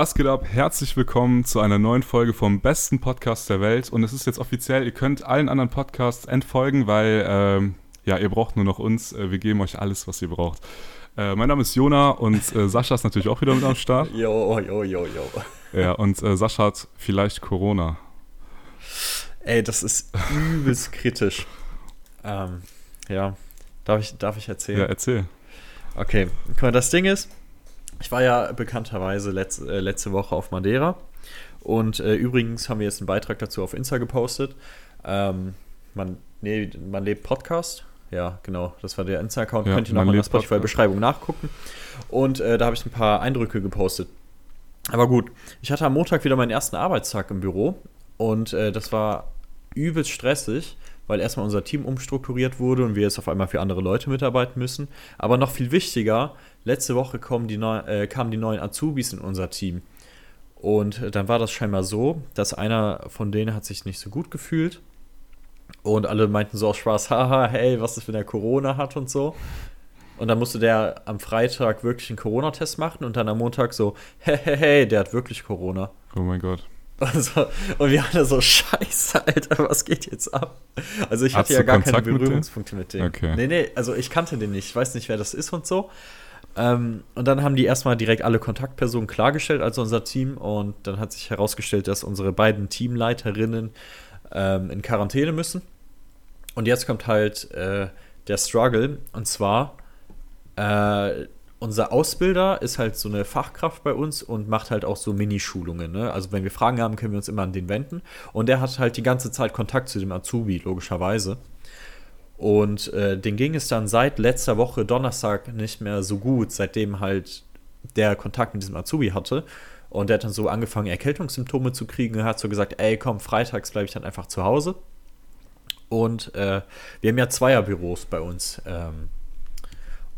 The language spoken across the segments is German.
Was geht ab? Herzlich willkommen zu einer neuen Folge vom besten Podcast der Welt. Und es ist jetzt offiziell, ihr könnt allen anderen Podcasts entfolgen, weil ähm, ja, ihr braucht nur noch uns. Äh, wir geben euch alles, was ihr braucht. Äh, mein Name ist Jona und äh, Sascha ist natürlich auch wieder mit am Start. Jo, jo, jo, jo. Ja, und äh, Sascha hat vielleicht Corona. Ey, das ist übelst kritisch. Ähm, ja, darf ich, darf ich erzählen? Ja, erzähl. Okay, guck mal, das Ding ist, ich war ja bekannterweise letz, äh, letzte Woche auf Madeira. Und äh, übrigens haben wir jetzt einen Beitrag dazu auf Insta gepostet. Ähm, man, nee, man lebt Podcast. Ja, genau, das war der Insta-Account. Ja, Könnt ihr nochmal in der Spotify-Beschreibung nachgucken. Und äh, da habe ich ein paar Eindrücke gepostet. Aber gut, ich hatte am Montag wieder meinen ersten Arbeitstag im Büro. Und äh, das war übelst stressig, weil erstmal unser Team umstrukturiert wurde und wir jetzt auf einmal für andere Leute mitarbeiten müssen. Aber noch viel wichtiger, letzte Woche kommen die neu, äh, kamen die neuen Azubis in unser Team. Und dann war das scheinbar so, dass einer von denen hat sich nicht so gut gefühlt. Und alle meinten so aus Spaß, haha, hey, was ist, wenn er Corona hat und so. Und dann musste der am Freitag wirklich einen Corona-Test machen und dann am Montag so, hey, hey, hey, der hat wirklich Corona. Oh mein Gott. Also, und wir alle so, scheiße, Alter, was geht jetzt ab? Also ich Hast hatte ja gar Kontakt keine mit dem? Berührungspunkte mit dem. Okay. Nee, nee, also ich kannte den nicht. Ich weiß nicht, wer das ist und so. Ähm, und dann haben die erstmal direkt alle Kontaktpersonen klargestellt, also unser Team. Und dann hat sich herausgestellt, dass unsere beiden Teamleiterinnen ähm, in Quarantäne müssen. Und jetzt kommt halt äh, der Struggle. Und zwar, äh, unser Ausbilder ist halt so eine Fachkraft bei uns und macht halt auch so Minischulungen. Ne? Also wenn wir Fragen haben, können wir uns immer an den wenden. Und der hat halt die ganze Zeit Kontakt zu dem Azubi, logischerweise. Und äh, den ging es dann seit letzter Woche Donnerstag nicht mehr so gut, seitdem halt der Kontakt mit diesem Azubi hatte. Und der hat dann so angefangen, Erkältungssymptome zu kriegen. Er hat so gesagt, ey, komm, freitags bleibe ich dann einfach zu Hause. Und äh, wir haben ja Zweierbüros bei uns. Ähm,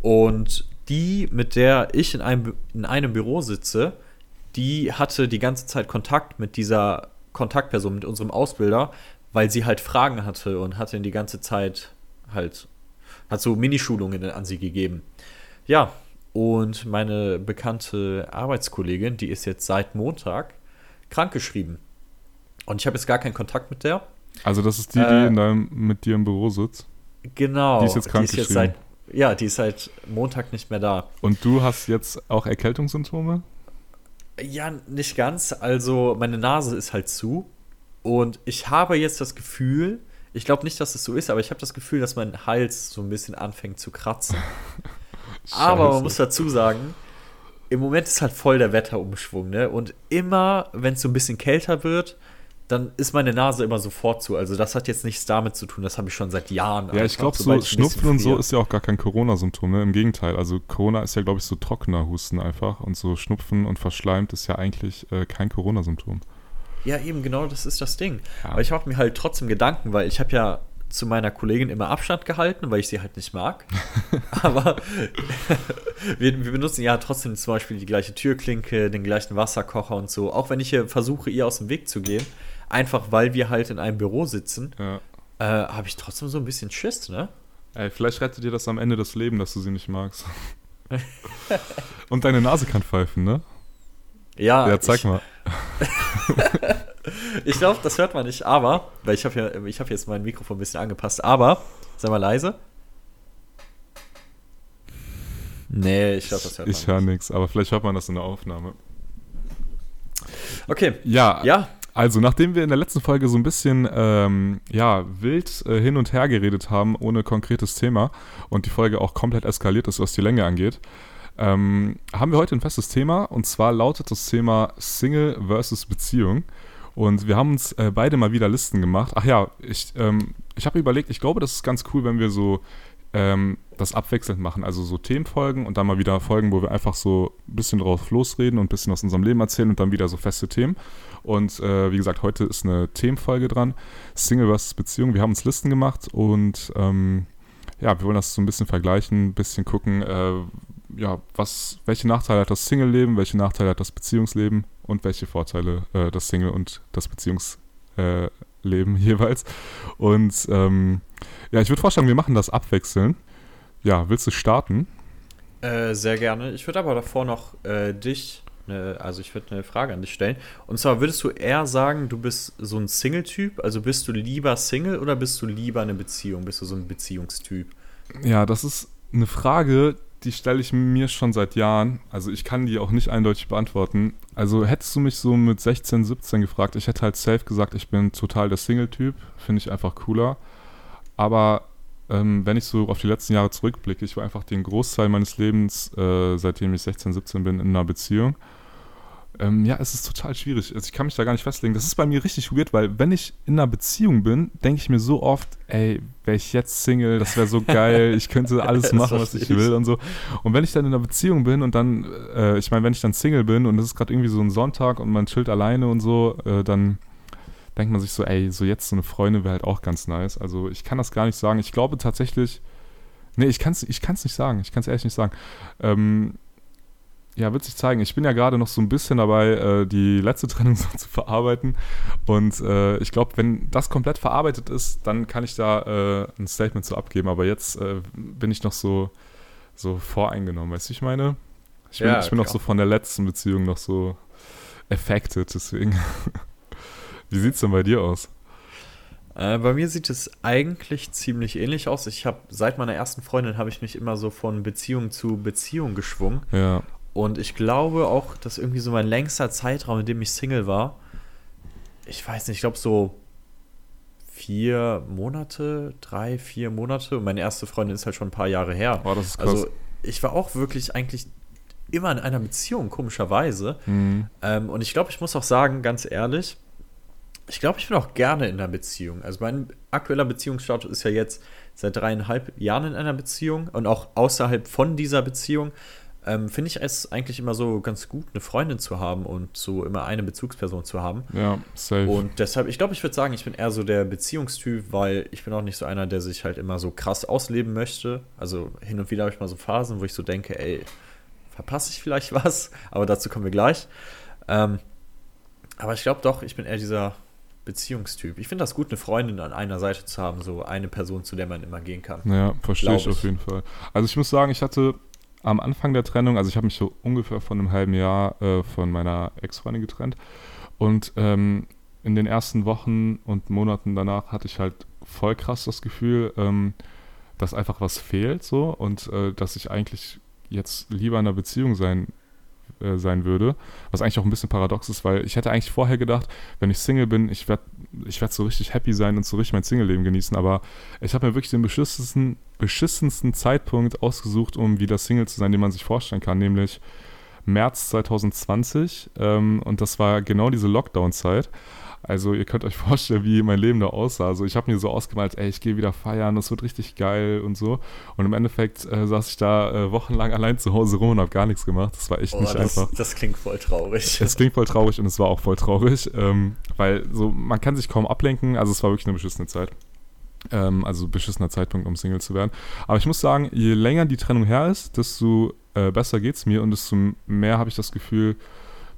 und die, mit der ich in einem, in einem Büro sitze, die hatte die ganze Zeit Kontakt mit dieser Kontaktperson, mit unserem Ausbilder, weil sie halt Fragen hatte und hatte die ganze Zeit halt, hat so Minischulungen an sie gegeben. Ja, und meine bekannte Arbeitskollegin, die ist jetzt seit Montag krankgeschrieben. Und ich habe jetzt gar keinen Kontakt mit der. Also das ist die, die Äh, in deinem, mit dir im Büro sitzt. Genau. Die ist jetzt krankgeschrieben. seit, ja, die ist seit Montag nicht mehr da. Und du hast jetzt auch Erkältungssymptome? Ja, nicht ganz. Also meine Nase ist halt zu. Und ich habe jetzt das Gefühl, ich glaube nicht, dass es so ist, aber ich habe das Gefühl, dass mein Hals so ein bisschen anfängt zu kratzen. aber man muss dazu sagen, im Moment ist halt voll der Wetterumschwung, ne? Und immer, wenn es so ein bisschen kälter wird, dann ist meine Nase immer sofort zu. Also das hat jetzt nichts damit zu tun, das habe ich schon seit Jahren. Ja, ich einfach, glaube, so Schnupfen und so ist ja auch gar kein Corona-Symptom, ne? Im Gegenteil. Also Corona ist ja, glaube ich, so trockener Husten einfach. Und so Schnupfen und verschleimt ist ja eigentlich äh, kein Corona-Symptom. Ja, eben, genau, das ist das Ding. Ja. Aber ich mache mir halt trotzdem Gedanken, weil ich habe ja zu meiner Kollegin immer Abstand gehalten, weil ich sie halt nicht mag. Aber wir, wir benutzen ja trotzdem zum Beispiel die gleiche Türklinke, den gleichen Wasserkocher und so. Auch wenn ich hier versuche, ihr aus dem Weg zu gehen, einfach weil wir halt in einem Büro sitzen, Ja. äh, habe ich trotzdem so ein bisschen Schiss, ne? Ey, vielleicht rettet dir das am Ende das Leben, dass du sie nicht magst. und deine Nase kann pfeifen, ne? Ja, Ja, zeig ich, mal. Ich glaube, das hört man nicht, aber, weil ich habe ja, ich habe jetzt mein Mikrofon ein bisschen angepasst, aber, sei mal leise. Nee, ich glaube, das hört man Ich höre nichts, aber vielleicht hört man das in der Aufnahme. Okay, Ja, ja, also nachdem wir in der letzten Folge so ein bisschen ähm, ja, wild äh, hin und her geredet haben, ohne konkretes Thema und die Folge auch komplett eskaliert ist, was die Länge angeht, ähm, haben wir heute ein festes Thema und zwar lautet das Thema Single versus Beziehung. Und wir haben uns äh, beide mal wieder Listen gemacht. Ach ja, ich, ähm, ich habe überlegt, ich glaube, das ist ganz cool, wenn wir so ähm, das abwechselnd machen. Also so Themenfolgen und dann mal wieder Folgen, wo wir einfach so ein bisschen drauf losreden und ein bisschen aus unserem Leben erzählen und dann wieder so feste Themen. Und äh, wie gesagt, heute ist eine Themenfolge dran. Single versus Beziehung. Wir haben uns Listen gemacht und ähm, ja, wir wollen das so ein bisschen vergleichen, ein bisschen gucken, äh, ja, was, welche Nachteile hat das Single-Leben, welche Nachteile hat das Beziehungsleben und welche Vorteile äh, das Single- und das Beziehungsleben äh, jeweils. Und ähm, ja, ich würde vorschlagen, wir machen das abwechselnd. Ja, willst du starten? Äh, sehr gerne. Ich würde aber davor noch äh, dich eine, also ich würde eine Frage an dich stellen. Und zwar würdest du eher sagen, du bist so ein Single-Typ? Also bist du lieber Single oder bist du lieber eine Beziehung? Bist du so ein Beziehungstyp? Ja, das ist eine Frage, die stelle ich mir schon seit Jahren. Also ich kann die auch nicht eindeutig beantworten. Also hättest du mich so mit 16, 17 gefragt, ich hätte halt safe gesagt, ich bin total der Single-Typ. Finde ich einfach cooler. Aber ähm, wenn ich so auf die letzten Jahre zurückblicke, ich war einfach den Großteil meines Lebens, äh, seitdem ich 16, 17 bin, in einer Beziehung. Ähm, ja, es ist total schwierig. Also ich kann mich da gar nicht festlegen. Das ist bei mir richtig weird, weil wenn ich in einer Beziehung bin, denke ich mir so oft, ey, wäre ich jetzt Single, das wäre so geil, ich könnte alles machen, was ich will und so. Und wenn ich dann in einer Beziehung bin und dann, äh, ich meine, wenn ich dann Single bin und es ist gerade irgendwie so ein Sonntag und man chillt alleine und so, äh, dann denkt man sich so, ey, so jetzt so eine Freundin wäre halt auch ganz nice. Also ich kann das gar nicht sagen. Ich glaube tatsächlich, nee, ich kann es ich kann's nicht sagen. Ich kann es ehrlich nicht sagen. Ähm, ja, wird sich zeigen. Ich bin ja gerade noch so ein bisschen dabei, äh, die letzte Trennung so zu verarbeiten. Und äh, ich glaube, wenn das komplett verarbeitet ist, dann kann ich da äh, ein Statement zu abgeben. Aber jetzt äh, bin ich noch so, so voreingenommen. Weißt du, ich meine? Ich bin, ja, ich bin noch so von der letzten Beziehung noch so affected, deswegen. Wie sieht es denn bei dir aus? Äh, bei mir sieht es eigentlich ziemlich ähnlich aus. Ich habe seit meiner ersten Freundin habe ich mich immer so von Beziehung zu Beziehung geschwungen. Ja. Und ich glaube auch, dass irgendwie so mein längster Zeitraum, in dem ich Single war, ich weiß nicht, ich glaube so vier Monate, drei, vier Monate. Und meine erste Freundin ist halt schon ein paar Jahre her. Oh, das ist krass. Also ich war auch wirklich eigentlich immer in einer Beziehung, komischerweise. Mhm. Ähm, und ich glaube, ich muss auch sagen, ganz ehrlich, ich glaube, ich bin auch gerne in einer Beziehung. Also mein aktueller Beziehungsstatus ist ja jetzt seit dreieinhalb Jahren in einer Beziehung und auch außerhalb von dieser Beziehung ähm, finde ich es eigentlich immer so ganz gut, eine Freundin zu haben und so immer eine Bezugsperson zu haben. Ja, safe. Und deshalb, ich glaube, ich würde sagen, ich bin eher so der Beziehungstyp, weil ich bin auch nicht so einer, der sich halt immer so krass ausleben möchte. Also hin und wieder habe ich mal so Phasen, wo ich so denke, ey, verpasse ich vielleicht was? Aber dazu kommen wir gleich. Ähm, aber ich glaube doch, ich bin eher dieser Beziehungstyp. Ich finde das gut, eine Freundin an einer Seite zu haben, so eine Person, zu der man immer gehen kann. Ja, verstehe ich auf jeden Fall. Also ich muss sagen, ich hatte am Anfang der Trennung, also ich habe mich so ungefähr von einem halben Jahr äh, von meiner Ex-Freundin getrennt und ähm, in den ersten Wochen und Monaten danach hatte ich halt voll krass das Gefühl, ähm, dass einfach was fehlt so und äh, dass ich eigentlich jetzt lieber in einer Beziehung sein äh, sein würde. Was eigentlich auch ein bisschen paradox ist, weil ich hätte eigentlich vorher gedacht, wenn ich Single bin, ich werde ich werd so richtig happy sein und so richtig mein Single-Leben genießen. Aber ich habe mir wirklich den beschissensten, beschissensten Zeitpunkt ausgesucht, um wieder Single zu sein, den man sich vorstellen kann, nämlich März 2020. Ähm, und das war genau diese Lockdown-Zeit. Also ihr könnt euch vorstellen, wie mein Leben da aussah. Also ich habe mir so ausgemalt, ey, ich gehe wieder feiern, das wird richtig geil und so. Und im Endeffekt äh, saß ich da äh, wochenlang allein zu Hause rum und habe gar nichts gemacht. Das war echt oh, nicht das, einfach. Das klingt voll traurig. Es klingt voll traurig und es war auch voll traurig, ähm, weil so man kann sich kaum ablenken. Also es war wirklich eine beschissene Zeit. Ähm, also beschissener Zeitpunkt, um Single zu werden. Aber ich muss sagen, je länger die Trennung her ist, desto äh, besser geht es mir und desto mehr habe ich das Gefühl,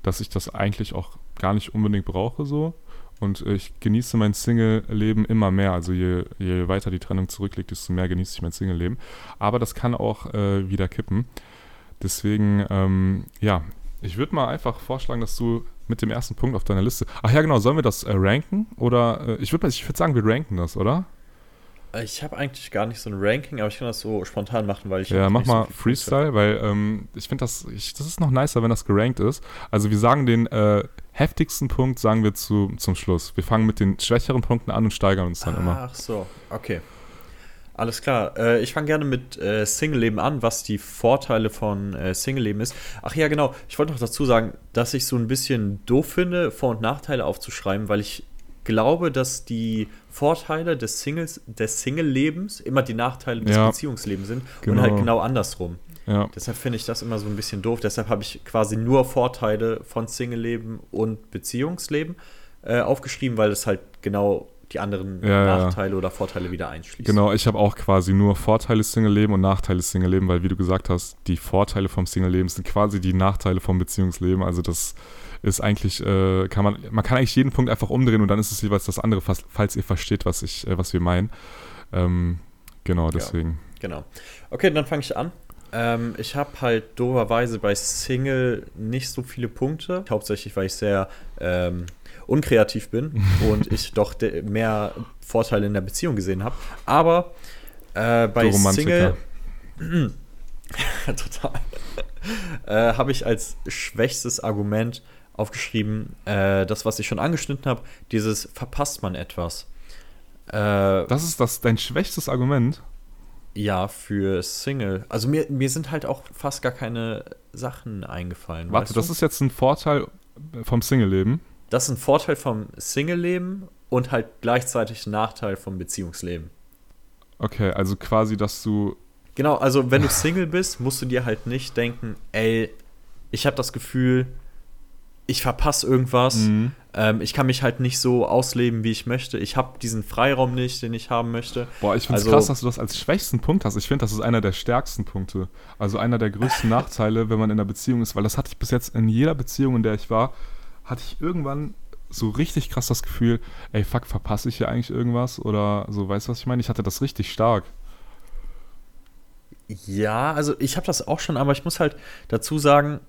dass ich das eigentlich auch gar nicht unbedingt brauche so. Und ich genieße mein Single-Leben immer mehr. Also je, je, weiter die Trennung zurückliegt, desto mehr genieße ich mein Single-Leben. Aber das kann auch äh, wieder kippen. Deswegen, ähm, ja, ich würde mal einfach vorschlagen, dass du mit dem ersten Punkt auf deiner Liste. Ach ja, genau, sollen wir das äh, ranken? Oder äh, ich würde ich würd sagen, wir ranken das, oder? Ich habe eigentlich gar nicht so ein Ranking, aber ich kann das so spontan machen, weil ich. Ja, mach mal so Freestyle, weil ähm, ich finde das, ich, das ist noch nicer, wenn das gerankt ist. Also wir sagen den äh, heftigsten Punkt, sagen wir zu, zum Schluss. Wir fangen mit den schwächeren Punkten an und steigern uns dann Ach, immer. Ach so, okay. Alles klar. Äh, ich fange gerne mit äh, Single-Leben an, was die Vorteile von äh, Single-Leben ist. Ach ja, genau. Ich wollte noch dazu sagen, dass ich so ein bisschen doof finde, Vor- und Nachteile aufzuschreiben, weil ich glaube, dass die Vorteile des Singles, des Single-Lebens immer die Nachteile des ja, Beziehungslebens sind genau. und halt genau andersrum. Ja. Deshalb finde ich das immer so ein bisschen doof. Deshalb habe ich quasi nur Vorteile von Single-Leben und Beziehungsleben äh, aufgeschrieben, weil es halt genau die anderen ja, Nachteile ja. oder Vorteile wieder einschließt. Genau, ich habe auch quasi nur Vorteile Single-Leben und Nachteile Single-Leben, weil wie du gesagt hast, die Vorteile vom Single-Leben sind quasi die Nachteile vom Beziehungsleben. Also das ist eigentlich, äh, kann man, man kann eigentlich jeden Punkt einfach umdrehen und dann ist es jeweils das andere, falls ihr versteht, was ich, äh, was wir meinen. Ähm, genau, deswegen. Ja, genau. Okay, dann fange ich an. Ähm, ich habe halt doberweise bei Single nicht so viele Punkte. Hauptsächlich, weil ich sehr ähm, unkreativ bin und ich doch mehr Vorteile in der Beziehung gesehen habe. Aber äh, bei Single. total. äh, habe ich als schwächstes Argument aufgeschrieben, äh, das, was ich schon angeschnitten habe, dieses verpasst man etwas. Äh, das ist das dein schwächstes Argument? Ja, für Single. Also mir, mir sind halt auch fast gar keine Sachen eingefallen. Warte, das du? ist jetzt ein Vorteil vom Single-Leben? Das ist ein Vorteil vom Single-Leben und halt gleichzeitig ein Nachteil vom Beziehungsleben. Okay, also quasi, dass du. Genau, also wenn du Single bist, musst du dir halt nicht denken, ey, ich habe das Gefühl, ich verpasse irgendwas. Mhm. Ähm, ich kann mich halt nicht so ausleben, wie ich möchte. Ich habe diesen Freiraum nicht, den ich haben möchte. Boah, ich finde es also, krass, dass du das als schwächsten Punkt hast. Ich finde, das ist einer der stärksten Punkte. Also einer der größten Nachteile, wenn man in einer Beziehung ist, weil das hatte ich bis jetzt in jeder Beziehung, in der ich war, hatte ich irgendwann so richtig krass das Gefühl, ey, fuck, verpasse ich hier eigentlich irgendwas? Oder so, weißt du, was ich meine? Ich hatte das richtig stark. Ja, also ich habe das auch schon, aber ich muss halt dazu sagen,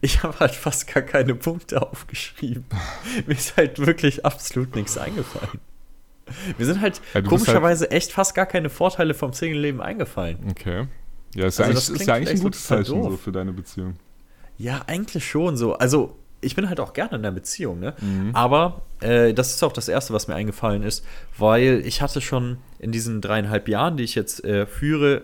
ich habe halt fast gar keine Punkte aufgeschrieben. Mir ist halt wirklich absolut nichts eingefallen. Mir sind halt ja, komischerweise halt echt fast gar keine Vorteile vom Single-Leben eingefallen. Okay. Ja, ist, also ja, eigentlich, ist ja eigentlich ein gutes Zeichen so für deine Beziehung. Ja, eigentlich schon so. Also, ich bin halt auch gerne in der Beziehung, ne? Mhm. Aber äh, das ist auch das Erste, was mir eingefallen ist, weil ich hatte schon in diesen dreieinhalb Jahren, die ich jetzt äh, führe,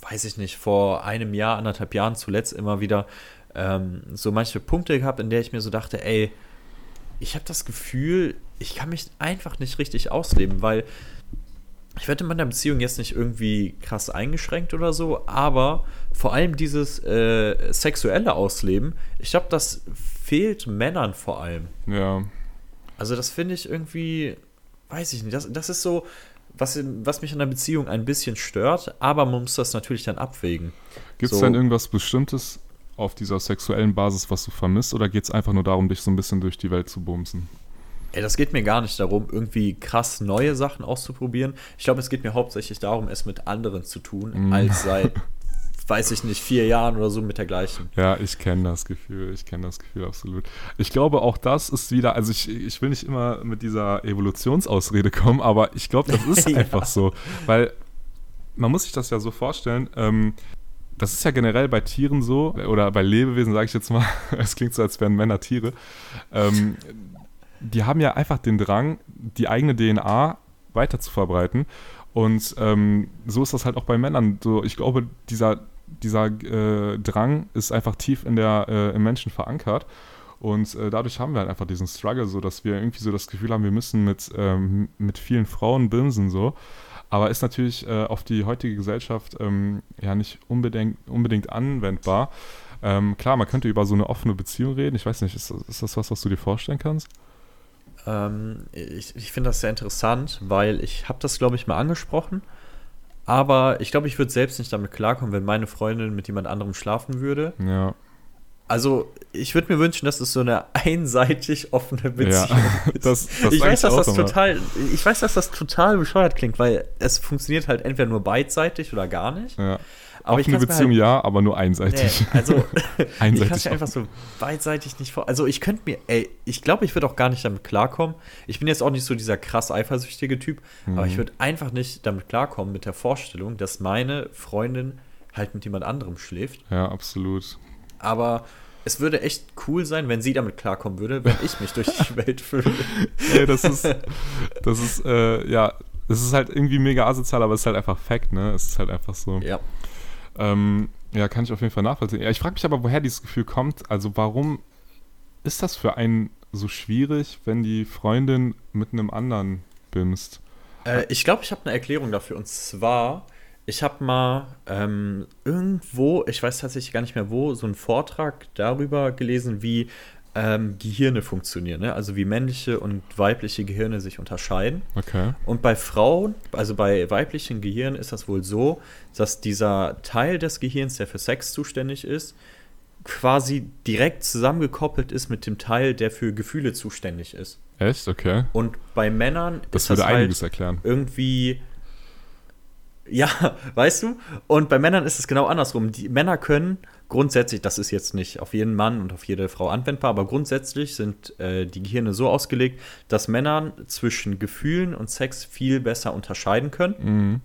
weiß ich nicht, vor einem Jahr, anderthalb Jahren zuletzt immer wieder ähm, so manche Punkte gehabt, in der ich mir so dachte, ey, ich habe das Gefühl, ich kann mich einfach nicht richtig ausleben, weil ich werde in meiner Beziehung jetzt nicht irgendwie krass eingeschränkt oder so, aber vor allem dieses äh, sexuelle Ausleben, ich glaube, das fehlt Männern vor allem. Ja. Also das finde ich irgendwie, weiß ich nicht, das, das ist so, was, was mich in der Beziehung ein bisschen stört, aber man muss das natürlich dann abwägen. Gibt es so, denn irgendwas Bestimmtes, auf dieser sexuellen Basis, was du vermisst, oder geht es einfach nur darum, dich so ein bisschen durch die Welt zu bumsen? Ey, das geht mir gar nicht darum, irgendwie krass neue Sachen auszuprobieren. Ich glaube, es geht mir hauptsächlich darum, es mit anderen zu tun, mm. als seit, weiß ich nicht, vier Jahren oder so mit der gleichen. Ja, ich kenne das Gefühl. Ich kenne das Gefühl absolut. Ich glaube, auch das ist wieder, also ich, ich will nicht immer mit dieser Evolutionsausrede kommen, aber ich glaube, das ist ja. einfach so. Weil man muss sich das ja so vorstellen, ähm, das ist ja generell bei Tieren so, oder bei Lebewesen, sage ich jetzt mal, es klingt so, als wären Männer Tiere, ähm, die haben ja einfach den Drang, die eigene DNA weiter zu verbreiten. Und ähm, so ist das halt auch bei Männern. So, ich glaube, dieser, dieser äh, Drang ist einfach tief in der, äh, im Menschen verankert. Und äh, dadurch haben wir halt einfach diesen Struggle, so dass wir irgendwie so das Gefühl haben, wir müssen mit, ähm, mit vielen Frauen bimsen so. Aber ist natürlich äh, auf die heutige Gesellschaft ähm, ja nicht unbedingt, unbedingt anwendbar. Ähm, klar, man könnte über so eine offene Beziehung reden. Ich weiß nicht, ist, ist das was, was du dir vorstellen kannst? Ähm, ich ich finde das sehr interessant, weil ich habe das, glaube ich, mal angesprochen. Aber ich glaube, ich würde selbst nicht damit klarkommen, wenn meine Freundin mit jemand anderem schlafen würde. Ja. Also, ich würde mir wünschen, dass es so eine einseitig offene Beziehung ja, ist. Das, das ich weiß, dass das total, ich weiß, dass das total bescheuert klingt, weil es funktioniert halt entweder nur beidseitig oder gar nicht. Ja. Aber offene Beziehung halt, ja, aber nur einseitig. Nee, also, einseitig ich kann es einfach so beidseitig nicht vor. Also, ich könnte mir, ey, ich glaube, ich würde auch gar nicht damit klarkommen. Ich bin jetzt auch nicht so dieser krass eifersüchtige Typ, mhm. aber ich würde einfach nicht damit klarkommen mit der Vorstellung, dass meine Freundin halt mit jemand anderem schläft. Ja, absolut. Aber es würde echt cool sein, wenn sie damit klarkommen würde, wenn ich mich durch die Welt fühle. nee, das ist, das ist, äh, ja, das ist halt irgendwie mega asozial, aber es ist halt einfach Fact, ne? Es ist halt einfach so. Ja. Ähm, ja, kann ich auf jeden Fall nachvollziehen. Ja, ich frage mich aber, woher dieses Gefühl kommt. Also, warum ist das für einen so schwierig, wenn die Freundin mit einem anderen bimst? Äh, ich glaube, ich habe eine Erklärung dafür. Und zwar ich habe mal ähm, irgendwo, ich weiß tatsächlich gar nicht mehr wo, so einen Vortrag darüber gelesen, wie ähm, Gehirne funktionieren, ne? also wie männliche und weibliche Gehirne sich unterscheiden. Okay. Und bei Frauen, also bei weiblichen Gehirnen ist das wohl so, dass dieser Teil des Gehirns, der für Sex zuständig ist, quasi direkt zusammengekoppelt ist mit dem Teil, der für Gefühle zuständig ist. Echt? Okay. Und bei Männern das ist würde das einiges halt erklären. irgendwie Ja, weißt du? Und bei Männern ist es genau andersrum. Die Männer können grundsätzlich, das ist jetzt nicht auf jeden Mann und auf jede Frau anwendbar, aber grundsätzlich sind äh, die Gehirne so ausgelegt, dass Männer zwischen Gefühlen und Sex viel besser unterscheiden können. Mhm.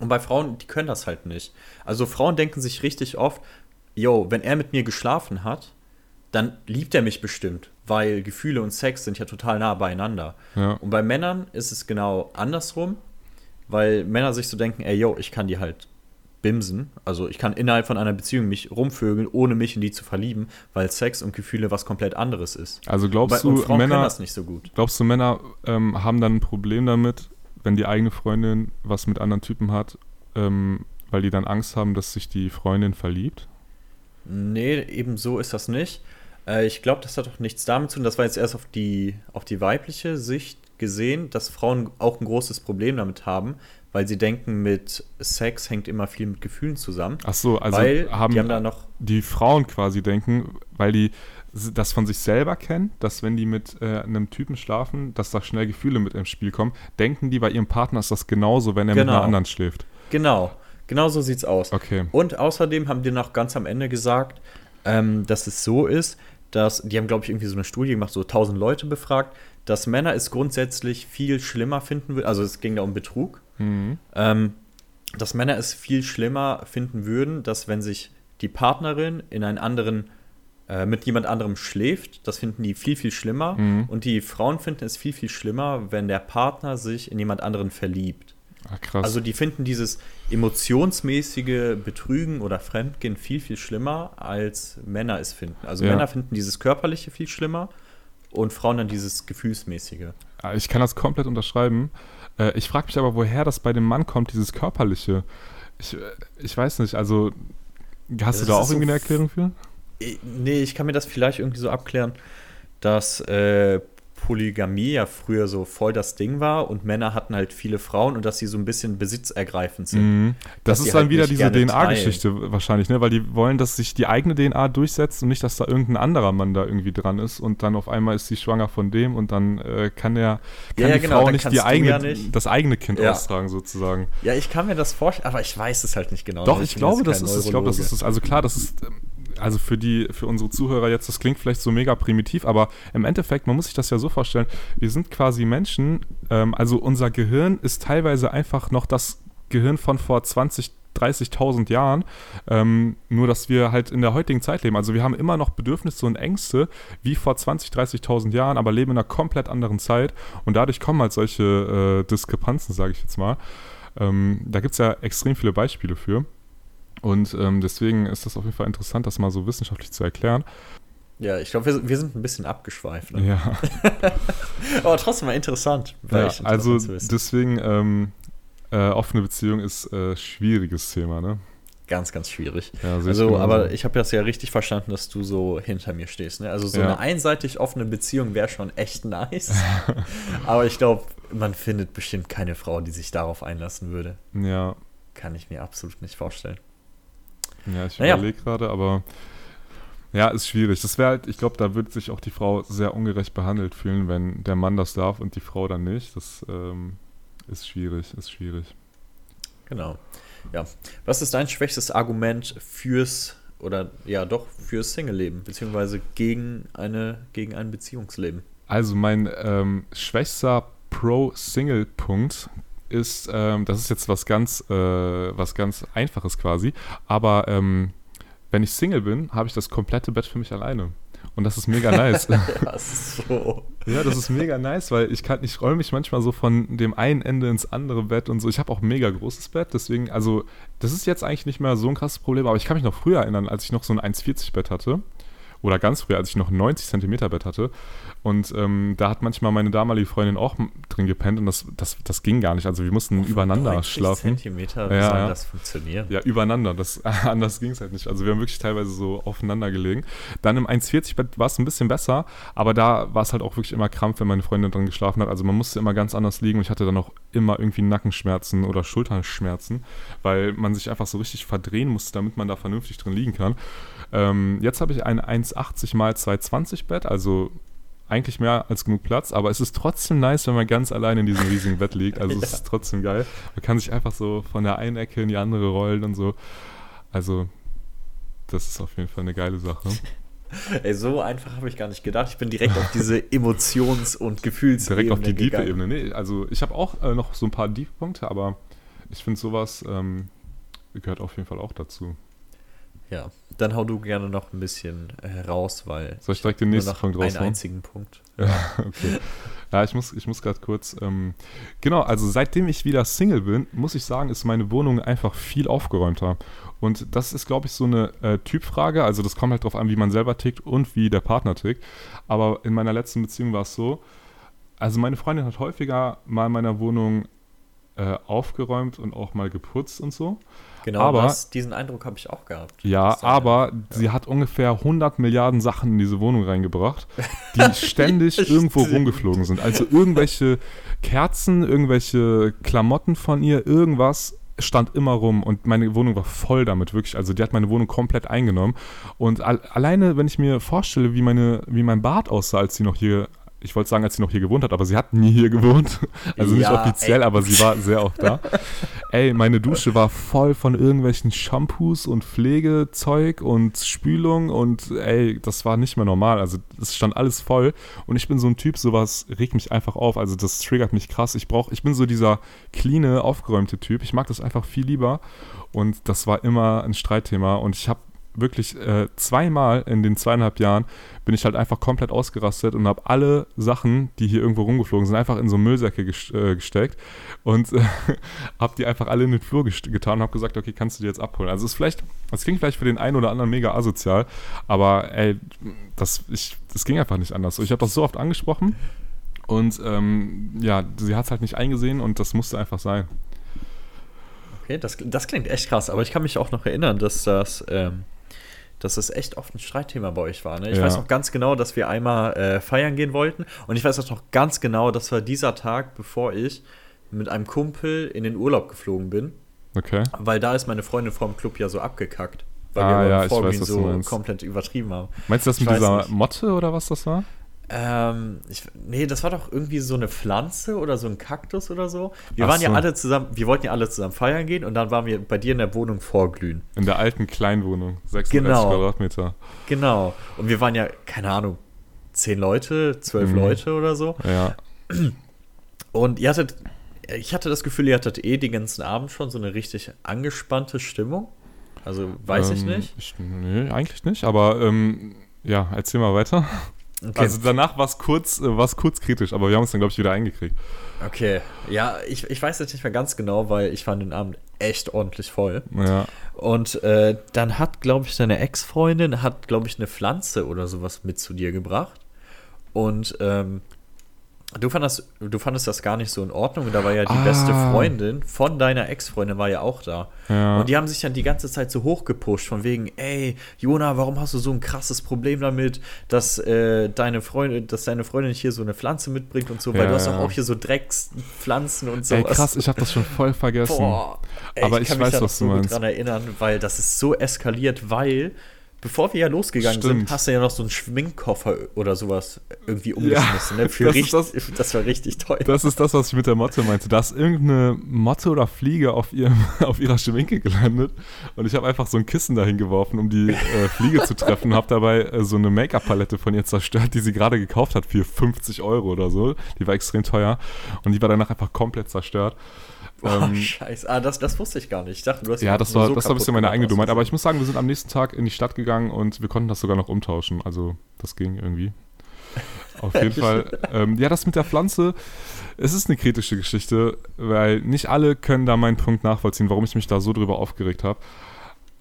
Und bei Frauen, die können das halt nicht. Also Frauen denken sich richtig oft, yo, wenn er mit mir geschlafen hat, dann liebt er mich bestimmt, weil Gefühle und Sex sind ja total nah beieinander. Ja. Und bei Männern ist es genau andersrum, weil Männer sich so denken, ey, yo, ich kann die halt bimsen. Also ich kann innerhalb von einer Beziehung mich rumvögeln, ohne mich in die zu verlieben, weil Sex und Gefühle was komplett anderes ist. Also glaubst und du, Männer, das nicht so gut. glaubst du, Männer ähm, haben dann ein Problem damit, wenn die eigene Freundin was mit anderen Typen hat, ähm, weil die dann Angst haben, dass sich die Freundin verliebt? Nee, eben so ist das nicht. Äh, ich glaube, das hat doch nichts damit zu tun. Das war jetzt erst auf die, auf die weibliche Sicht gesehen, dass Frauen auch ein großes Problem damit haben, weil sie denken, mit Sex hängt immer viel mit Gefühlen zusammen. Ach so, also weil haben, die haben da noch. die Frauen quasi denken, weil die das von sich selber kennen, dass wenn die mit äh, einem Typen schlafen, dass da schnell Gefühle mit ins Spiel kommen, denken die bei ihrem Partner ist das genauso, wenn er mit Genau. einer anderen schläft. Genau, genau so sieht's aus. Okay. Und außerdem haben die noch ganz am Ende gesagt, ähm, dass es so ist, dass, die haben, glaube ich, irgendwie so eine Studie gemacht, so 1000 Leute befragt, dass Männer es grundsätzlich viel schlimmer finden würden, also es ging da um Betrug, Mhm. ähm, dass Männer es viel schlimmer finden würden, dass wenn sich die Partnerin in einen anderen, äh, mit jemand anderem schläft, das finden die viel, viel schlimmer. Mhm. Und die Frauen finden es viel, viel schlimmer, wenn der Partner sich in jemand anderen verliebt. Ah, krass. Also die finden dieses emotionsmäßige Betrügen oder Fremdgehen viel, viel schlimmer, als Männer es finden. Also Ja. Männer finden dieses Körperliche viel schlimmer und Frauen dann dieses Gefühlsmäßige. Ah, Ich kann das komplett unterschreiben. Äh, ich frage mich aber, woher das bei dem Mann kommt, dieses Körperliche. Ich, äh, ich weiß nicht, also hast Das du da auch so irgendwie eine f- Erklärung für? Nee, ich kann mir das vielleicht irgendwie so abklären, dass äh, Polygamie ja früher so voll das Ding war und Männer hatten halt viele Frauen und dass sie so ein bisschen besitzergreifend sind. Mhm. Das ist dann halt wieder diese DNA-Geschichte wahrscheinlich, ne? Weil die wollen, dass sich die eigene DNA durchsetzt und nicht, dass da irgendein anderer Mann da irgendwie dran ist und dann auf einmal ist sie schwanger von dem und dann äh, kann der kann Ja, ja, die genau, Frau nicht, die eigene, ja nicht. das eigene Kind austragen sozusagen. Ja, ich kann mir das vorstellen, aber ich weiß es halt nicht genau. Doch, ne? ich bin glaube, das ist es. Ich glaube, das ist es. Also klar, das ist, ähm, also für die, für unsere Zuhörer jetzt, das klingt vielleicht so mega primitiv, aber im Endeffekt, man muss sich das ja so vorstellen, wir sind quasi Menschen, ähm, also unser Gehirn ist teilweise einfach noch das Gehirn von vor 20, 30.000 Jahren, ähm, nur dass wir halt in der heutigen Zeit leben. Also wir haben immer noch Bedürfnisse und Ängste wie vor 20, 30.000 Jahren, aber leben in einer komplett anderen Zeit und dadurch kommen halt solche äh, Diskrepanzen, sage ich jetzt mal. Ähm, da gibt es ja extrem viele Beispiele für. Und ähm, deswegen ist das auf jeden Fall interessant, das mal so wissenschaftlich zu erklären. Ja, ich glaube, wir, wir sind ein bisschen abgeschweift. Ne? Ja, Aber trotzdem mal interessant. ja also deswegen ähm, äh, offene Beziehung ist äh, schwieriges Thema, ne? ganz, ganz schwierig. Ja, ich Also, genauso. aber ich habe das ja richtig verstanden, dass du so hinter mir stehst. Ne? Also so Ja. eine einseitig offene Beziehung wäre schon echt nice. aber ich glaube, man findet bestimmt keine Frau, die sich darauf einlassen würde. Ja, Kann ich mir absolut nicht vorstellen. Ja ich Naja. überlege gerade, aber ja, ist schwierig. Das wäre halt, ich glaube, da würde sich auch die Frau sehr ungerecht behandelt fühlen, wenn der Mann das darf und die Frau dann nicht. Das ähm, ist schwierig, ist schwierig. Genau. Ja. Was ist dein schwächstes Argument fürs oder ja doch fürs Single-Leben, beziehungsweise gegen eine, gegen ein Beziehungsleben? Also mein ähm, schwächster Pro-Single-Punkt ist, ähm, das ist jetzt was ganz, äh, was ganz Einfaches quasi, aber ähm, wenn ich Single bin, habe ich das komplette Bett für mich alleine. Und das ist mega nice. Ist so. ja, das ist mega nice, weil ich kann, ich räume mich manchmal so von dem einen Ende ins andere Bett und so. Ich habe auch ein mega großes Bett, deswegen, also das ist jetzt eigentlich nicht mehr so ein krasses Problem, aber ich kann mich noch früher erinnern, als ich noch so ein 1,40 Bett hatte. Oder ganz früher, als ich noch ein 90 Zentimeter Bett hatte. Und ähm, da hat manchmal meine damalige Freundin auch drin gepennt und das, das, das ging gar nicht. Also wir mussten übereinander 90 schlafen. Zentimeter, wie Ja, soll ja. das funktionieren? Ja, übereinander. Das, anders ging es halt nicht. Also wir haben wirklich teilweise so aufeinander gelegen. Dann im 1,40-Bett war es ein bisschen besser, aber da war es halt auch wirklich immer Krampf, wenn meine Freundin dran geschlafen hat. Also man musste immer ganz anders liegen und ich hatte dann auch immer irgendwie Nackenschmerzen oder Schulterschmerzen, weil man sich einfach so richtig verdrehen musste, damit man da vernünftig drin liegen kann. Ähm, jetzt habe ich ein 1,80 mal 2,20 Bett, also eigentlich mehr als genug Platz, aber es ist trotzdem nice, wenn man ganz allein in diesem riesigen Bett liegt. Also es ist trotzdem geil. Man kann sich einfach so von der einen Ecke in die andere rollen und so. Also das ist auf jeden Fall eine geile Sache. Ey, so einfach habe ich gar nicht gedacht. Ich bin direkt auf diese Emotions- und Gefühlsebene Direkt auf die diepe Ebene. Nee, also ich habe auch äh, noch so ein paar Deep-Punkte, aber ich finde sowas ähm, gehört auf jeden Fall auch dazu. Ja, dann hau du gerne noch ein bisschen äh, raus, weil. Soll ich direkt den nächsten Punkt raushauen? Einen einzigen Punkt. Ja, okay. Ja, ich muss, ich muss gerade kurz. Ähm, genau, also seitdem ich wieder Single bin, muss ich sagen, ist meine Wohnung einfach viel aufgeräumter. Und das ist, glaube ich, so eine äh, Typfrage. Also, das kommt halt darauf an, wie man selber tickt und wie der Partner tickt. Aber in meiner letzten Beziehung war es so: Also, meine Freundin hat häufiger mal in meiner Wohnung äh, aufgeräumt und auch mal geputzt und so. Genau, aber, das, diesen Eindruck habe ich auch gehabt. Ja, aber ja. sie hat ungefähr 100 Milliarden Sachen in diese Wohnung reingebracht, die ständig irgendwo rumgeflogen sind. Also irgendwelche Kerzen, irgendwelche Klamotten von ihr, irgendwas stand immer rum und meine Wohnung war voll damit, wirklich. Also die hat meine Wohnung komplett eingenommen. Und al alleine, wenn ich mir vorstelle, wie, meine, wie mein Bad aussah, als sie noch hier ich wollte sagen, als sie noch hier gewohnt hat, aber sie hat nie hier gewohnt. Also nicht offiziell, ey. aber sie war sehr oft da. ey, meine Dusche war voll von irgendwelchen Shampoos und Pflegezeug und Spülung und ey, das war nicht mehr normal. Also es stand alles voll und ich bin so ein Typ, sowas regt mich einfach auf. Also das triggert mich krass. Ich brauche, ich bin so dieser cleane, aufgeräumte Typ. Ich mag das einfach viel lieber und das war immer ein Streitthema und ich habe wirklich äh, zweimal in den zweieinhalb Jahren bin ich halt einfach komplett ausgerastet und habe alle Sachen, die hier irgendwo rumgeflogen sind, einfach in so Müllsäcke gest äh, gesteckt und äh, habe die einfach alle in den Flur getan und habe gesagt, okay, kannst du die jetzt abholen. Also es ist vielleicht, das klingt vielleicht für den einen oder anderen mega asozial, aber ey, das, ich, das ging einfach nicht anders. Ich habe das so oft angesprochen und ähm, ja, sie hat es halt nicht eingesehen und das musste einfach sein. Okay, das, das klingt echt krass, aber ich kann mich auch noch erinnern, dass das ähm, dass das echt oft ein Streitthema bei euch war. Ne? Ich ja. weiß noch ganz genau, dass wir einmal äh, feiern gehen wollten. Und ich weiß auch noch ganz genau, das war dieser Tag, bevor ich mit einem Kumpel in den Urlaub geflogen bin. Okay. Weil da ist meine Freundin vor dem Club ja so abgekackt. Weil ah, wir ja, ich weiß, so komplett übertrieben haben. Meinst du das mit dieser nicht. Motte oder was das war? Ähm, ich, nee, das war doch irgendwie so eine Pflanze oder so ein Kaktus oder so. Wir Ach waren so. ja alle zusammen, wir wollten ja alle zusammen feiern gehen und dann waren wir bei dir in der Wohnung vorglühen. In der alten Kleinwohnung, 36 genau. Quadratmeter. Genau. Und wir waren ja, keine Ahnung, zehn Leute, zwölf mhm. Leute oder so. Ja. Und ihr hattet, ich hatte das Gefühl, ihr hattet eh den ganzen Abend schon so eine richtig angespannte Stimmung. Also weiß ähm, ich nicht. Ich, nee, eigentlich nicht, aber ähm, ja, erzähl mal weiter. Okay. Also danach war es kurz, äh, kurz kritisch, aber wir haben es dann, glaube ich, wieder eingekriegt. Okay, ja, ich, ich weiß jetzt nicht mehr ganz genau, weil ich fand den Abend echt ordentlich voll. Ja. Und äh, dann hat, glaube ich, deine Ex-Freundin, hat, glaube ich, eine Pflanze oder sowas mit zu dir gebracht. Und ähm, Du fandest, du fandest das gar nicht so in Ordnung. Da war ja die ah. beste Freundin von deiner Ex-Freundin war ja auch da. Ja. Und die haben sich dann die ganze Zeit so hochgepusht, von wegen, ey, Jona, warum hast du so ein krasses Problem damit, dass, äh, deine, Freundin, dass deine Freundin hier so eine Pflanze mitbringt und so, weil ja, du hast doch auch hier so Dreckspflanzen und so. Ey, krass, ich habe das schon voll vergessen. Boah, ey, Aber ich, ich weiß, was du meinst. Ich kann mich daran erinnern, weil das ist so eskaliert, weil bevor wir ja losgegangen Stimmt. sind, hast du ja noch so einen Schminkkoffer oder sowas irgendwie umgeschmissen. Ja, ne? Für das, richtig, das, das war richtig teuer. Das ist das, was ich mit der Motte meinte. Da ist irgendeine Motte oder Fliege auf, ihrem, auf ihrer Schminke gelandet und ich habe einfach so ein Kissen dahin geworfen, um die äh, Fliege zu treffen und habe dabei äh, so eine Make-up-Palette von ihr zerstört, die sie gerade gekauft hat für 50 Euro oder so. Die war extrem teuer und die war danach einfach komplett zerstört. Oh, ähm, scheiße. Ah, das, das wusste ich gar nicht. Ich dachte, du hast Ja, das war, so das war ein bisschen meine eigene Dummheit. Aber ich muss sagen, wir sind am nächsten Tag in die Stadt gegangen und wir konnten das sogar noch umtauschen. Also, das ging irgendwie. Auf jeden Fall. Ähm, ja, das mit der Pflanze, es ist eine kritische Geschichte, weil nicht alle können da meinen Punkt nachvollziehen, warum ich mich da so drüber aufgeregt habe.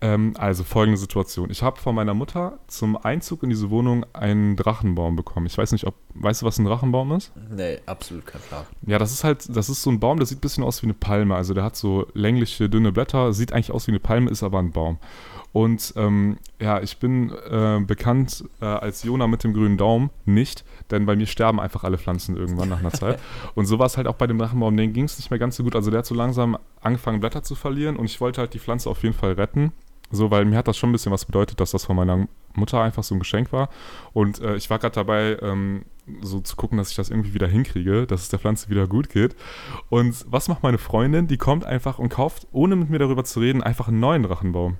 Ähm, also folgende Situation. Ich habe von meiner Mutter zum Einzug in diese Wohnung einen Drachenbaum bekommen. Ich weiß nicht, ob, weißt du, was ein Drachenbaum ist? Nee, absolut kein Plan. Ja, das ist halt, das ist so ein Baum, der sieht ein bisschen aus wie eine Palme. Also der hat so längliche, dünne Blätter, sieht eigentlich aus wie eine Palme, ist aber ein Baum. Und ähm, ja, ich bin äh, bekannt äh, als Jona mit dem grünen Daumen nicht, denn bei mir sterben einfach alle Pflanzen irgendwann nach einer Zeit. Und so war es halt auch bei dem Drachenbaum, den ging es nicht mehr ganz so gut. Also der hat so langsam angefangen, Blätter zu verlieren und ich wollte halt die Pflanze auf jeden Fall retten. So, weil mir hat das schon ein bisschen was bedeutet, dass das von meiner Mutter einfach so ein Geschenk war. Und äh, ich war gerade dabei, ähm, so zu gucken, dass ich das irgendwie wieder hinkriege, dass es der Pflanze wieder gut geht. Und was macht meine Freundin? Die kommt einfach und kauft, ohne mit mir darüber zu reden, einfach einen neuen Drachenbaum.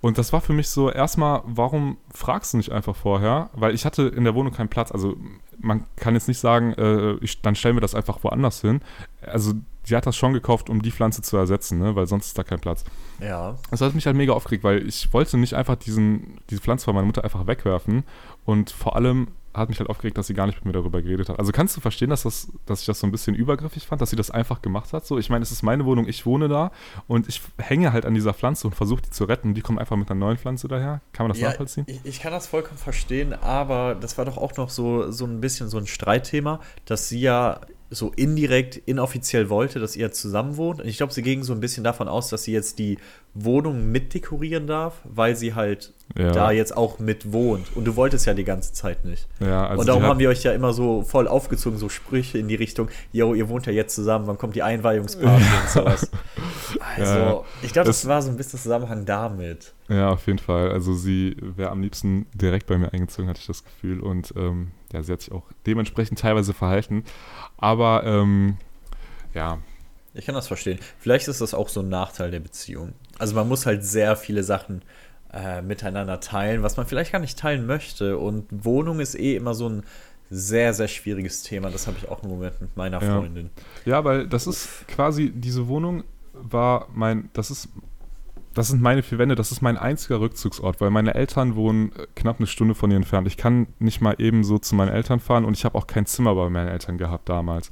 Und das war für mich so, erstmal, warum fragst du nicht einfach vorher? Weil ich hatte in der Wohnung keinen Platz. Also man kann jetzt nicht sagen, äh, ich, dann stellen wir das einfach woanders hin. Also sie hat das schon gekauft, um die Pflanze zu ersetzen, ne? weil sonst ist da kein Platz. Ja. Das hat mich halt mega aufgeregt, weil ich wollte nicht einfach diesen, diese Pflanze von meiner Mutter einfach wegwerfen. Und vor allem hat mich halt aufgeregt, dass sie gar nicht mit mir darüber geredet hat. Also kannst du verstehen, dass, das, dass ich das so ein bisschen übergriffig fand, dass sie das einfach gemacht hat? So, ich meine, es ist meine Wohnung, ich wohne da und ich hänge halt an dieser Pflanze und versuche die zu retten. Die kommt einfach mit einer neuen Pflanze daher. Kann man das ja, nachvollziehen? Ich, ich, kann das vollkommen verstehen, aber das war doch auch noch so, so ein bisschen so ein Streitthema, dass sie ja so indirekt, inoffiziell wollte, dass ihr zusammen wohnt. Und ich glaube, sie ging so ein bisschen davon aus, dass sie jetzt die Wohnung mitdekorieren darf, weil sie halt ja. da jetzt auch mit wohnt. Und du wolltest ja die ganze Zeit nicht. Ja, also und darum haben wir euch ja immer so voll aufgezogen, so Sprüche in die Richtung, yo, ihr wohnt ja jetzt zusammen, wann kommt die Einweihungsparty und sowas. Also, ja, ich glaube, das, das war so ein bisschen Zusammenhang damit. Ja, auf jeden Fall. Also sie wäre am liebsten direkt bei mir eingezogen, hatte ich das Gefühl. Und ähm, ja, sie hat sich auch dementsprechend teilweise verhalten. Aber ähm, ja, ich kann das verstehen. Vielleicht ist das auch so ein Nachteil der Beziehung. Also man muss halt sehr viele Sachen äh, miteinander teilen, was man vielleicht gar nicht teilen möchte. Und Wohnung ist eh immer so ein sehr, sehr schwieriges Thema. Das habe ich auch im Moment mit meiner ja. Freundin. Ja, weil das ist quasi, diese Wohnung war mein, das ist, das sind meine vier Wände, das ist mein einziger Rückzugsort, weil meine Eltern wohnen äh, knapp eine Stunde von hier entfernt. Ich kann nicht mal eben so zu meinen Eltern fahren und ich habe auch kein Zimmer bei meinen Eltern gehabt damals.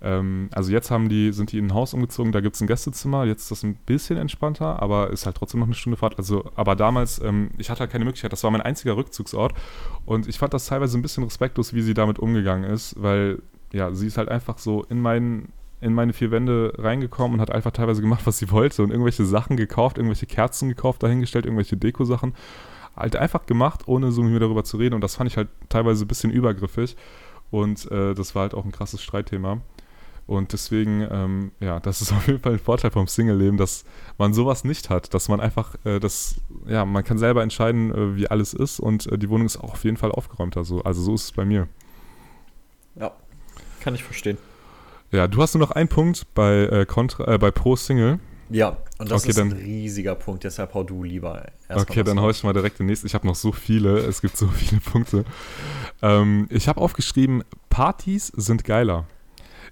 Ähm, also jetzt haben die, sind die in ein Haus umgezogen, da gibt es ein Gästezimmer, jetzt ist das ein bisschen entspannter, aber ist halt trotzdem noch eine Stunde Fahrt. Also, aber damals, ähm, ich hatte halt keine Möglichkeit, das war mein einziger Rückzugsort und ich fand das teilweise ein bisschen respektlos, wie sie damit umgegangen ist, weil ja, sie ist halt einfach so in meinen in meine vier Wände reingekommen und hat einfach teilweise gemacht, was sie wollte und irgendwelche Sachen gekauft, irgendwelche Kerzen gekauft, dahingestellt, irgendwelche Deko-Sachen. Halt einfach gemacht, ohne so mit mir darüber zu reden und das fand ich halt teilweise ein bisschen übergriffig und äh, das war halt auch ein krasses Streitthema. Und deswegen, ähm, ja, das ist auf jeden Fall ein Vorteil vom Single-Leben, dass man sowas nicht hat, dass man einfach, äh, das, ja, man kann selber entscheiden, äh, wie alles ist und äh, die Wohnung ist auch auf jeden Fall aufgeräumter. So. Also so ist es bei mir. Ja, kann ich verstehen. Ja, du hast nur noch einen Punkt bei, äh, Contra, äh, bei Pro Single. Ja, und das okay, ist dann, ein riesiger Punkt, deshalb hau du lieber erst Okay, dann hau ich mal direkt den nächsten. Ich habe noch so viele, es gibt so viele Punkte. Ähm, ich habe aufgeschrieben, Partys sind geiler.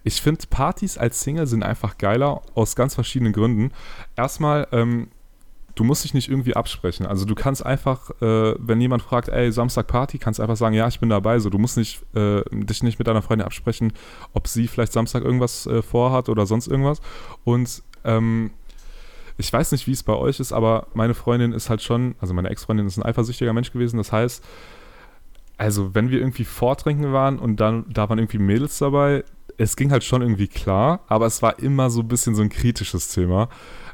Ich finde, Partys als Single sind einfach geiler aus ganz verschiedenen Gründen. Erstmal, ähm, du musst dich nicht irgendwie absprechen. Also du kannst einfach, äh, wenn jemand fragt, ey, Samstag Party, kannst du einfach sagen, ja, ich bin dabei. So, du musst nicht, äh, dich nicht mit deiner Freundin absprechen, ob sie vielleicht Samstag irgendwas äh, vorhat oder sonst irgendwas. Und ähm, ich weiß nicht, wie es bei euch ist, aber meine Freundin ist halt schon, also meine Ex-Freundin ist ein eifersüchtiger Mensch gewesen. Das heißt, also wenn wir irgendwie vortrinken waren und dann da waren irgendwie Mädels dabei, es ging halt schon irgendwie klar, aber es war immer so ein bisschen so ein kritisches Thema.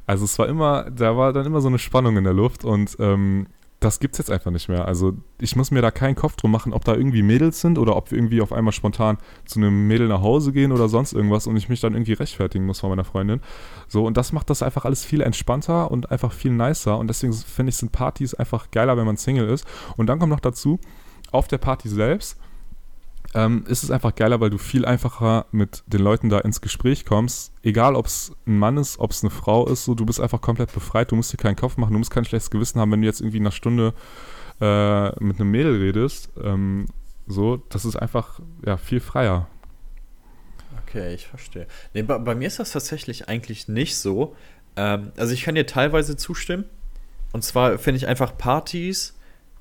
Also es war immer, da war dann immer so eine Spannung in der Luft und ähm, das es jetzt einfach nicht mehr. Also ich muss mir da keinen Kopf drum machen, ob da irgendwie Mädels sind oder ob wir irgendwie auf einmal spontan zu einem Mädel nach Hause gehen oder sonst irgendwas und ich mich dann irgendwie rechtfertigen muss von meiner Freundin. So, und das macht das einfach alles viel entspannter und einfach viel nicer und deswegen finde ich, sind Partys einfach geiler, wenn man Single ist. Und dann kommt noch dazu, auf der Party selbst ähm, ist es einfach geiler, weil du viel einfacher mit den Leuten da ins Gespräch kommst. Egal, ob es ein Mann ist, ob es eine Frau ist, so, du bist einfach komplett befreit, du musst dir keinen Kopf machen, du musst kein schlechtes Gewissen haben, wenn du jetzt irgendwie einer Stunde äh, mit einem Mädel redest. Ähm, so, das ist einfach ja, viel freier. Okay, ich verstehe. Nee, bei, bei, mir ist das tatsächlich eigentlich nicht so. Ähm, also ich kann dir teilweise zustimmen. Und zwar finde ich einfach Partys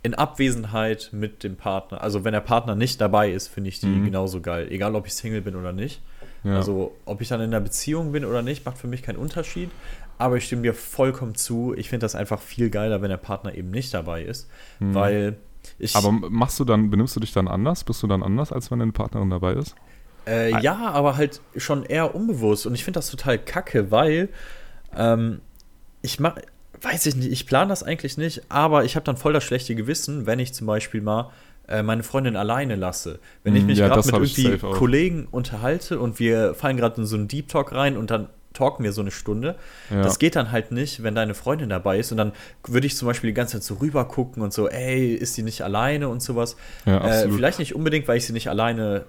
in Abwesenheit mit dem Partner. Also wenn der Partner nicht dabei ist, finde ich die mhm. genauso geil. Egal, ob ich Single bin oder nicht. Ja. Also ob ich dann in einer Beziehung bin oder nicht, macht für mich keinen Unterschied. Aber ich stimme dir vollkommen zu. Ich finde das einfach viel geiler, wenn der Partner eben nicht dabei ist. Mhm. Weil ich. Aber machst du dann, benimmst du dich dann anders? Bist du dann anders, als wenn deine Partnerin dabei ist? Äh, ja, aber halt schon eher unbewusst. Und ich finde das total kacke, weil ähm, ich mache weiß ich nicht, ich plane das eigentlich nicht, aber ich habe dann voll das schlechte Gewissen, wenn ich zum Beispiel mal äh, meine Freundin alleine lasse. Wenn ich hm, mich ja, gerade mit irgendwie Kollegen unterhalte und wir fallen gerade in so einen Deep Talk rein und dann talken wir so eine Stunde. Ja. Das geht dann halt nicht, wenn deine Freundin dabei ist. Und dann würde ich zum Beispiel die ganze Zeit so rüber gucken und so, ey, ist die nicht alleine und sowas. Ja, äh, vielleicht nicht unbedingt, weil ich sie nicht alleine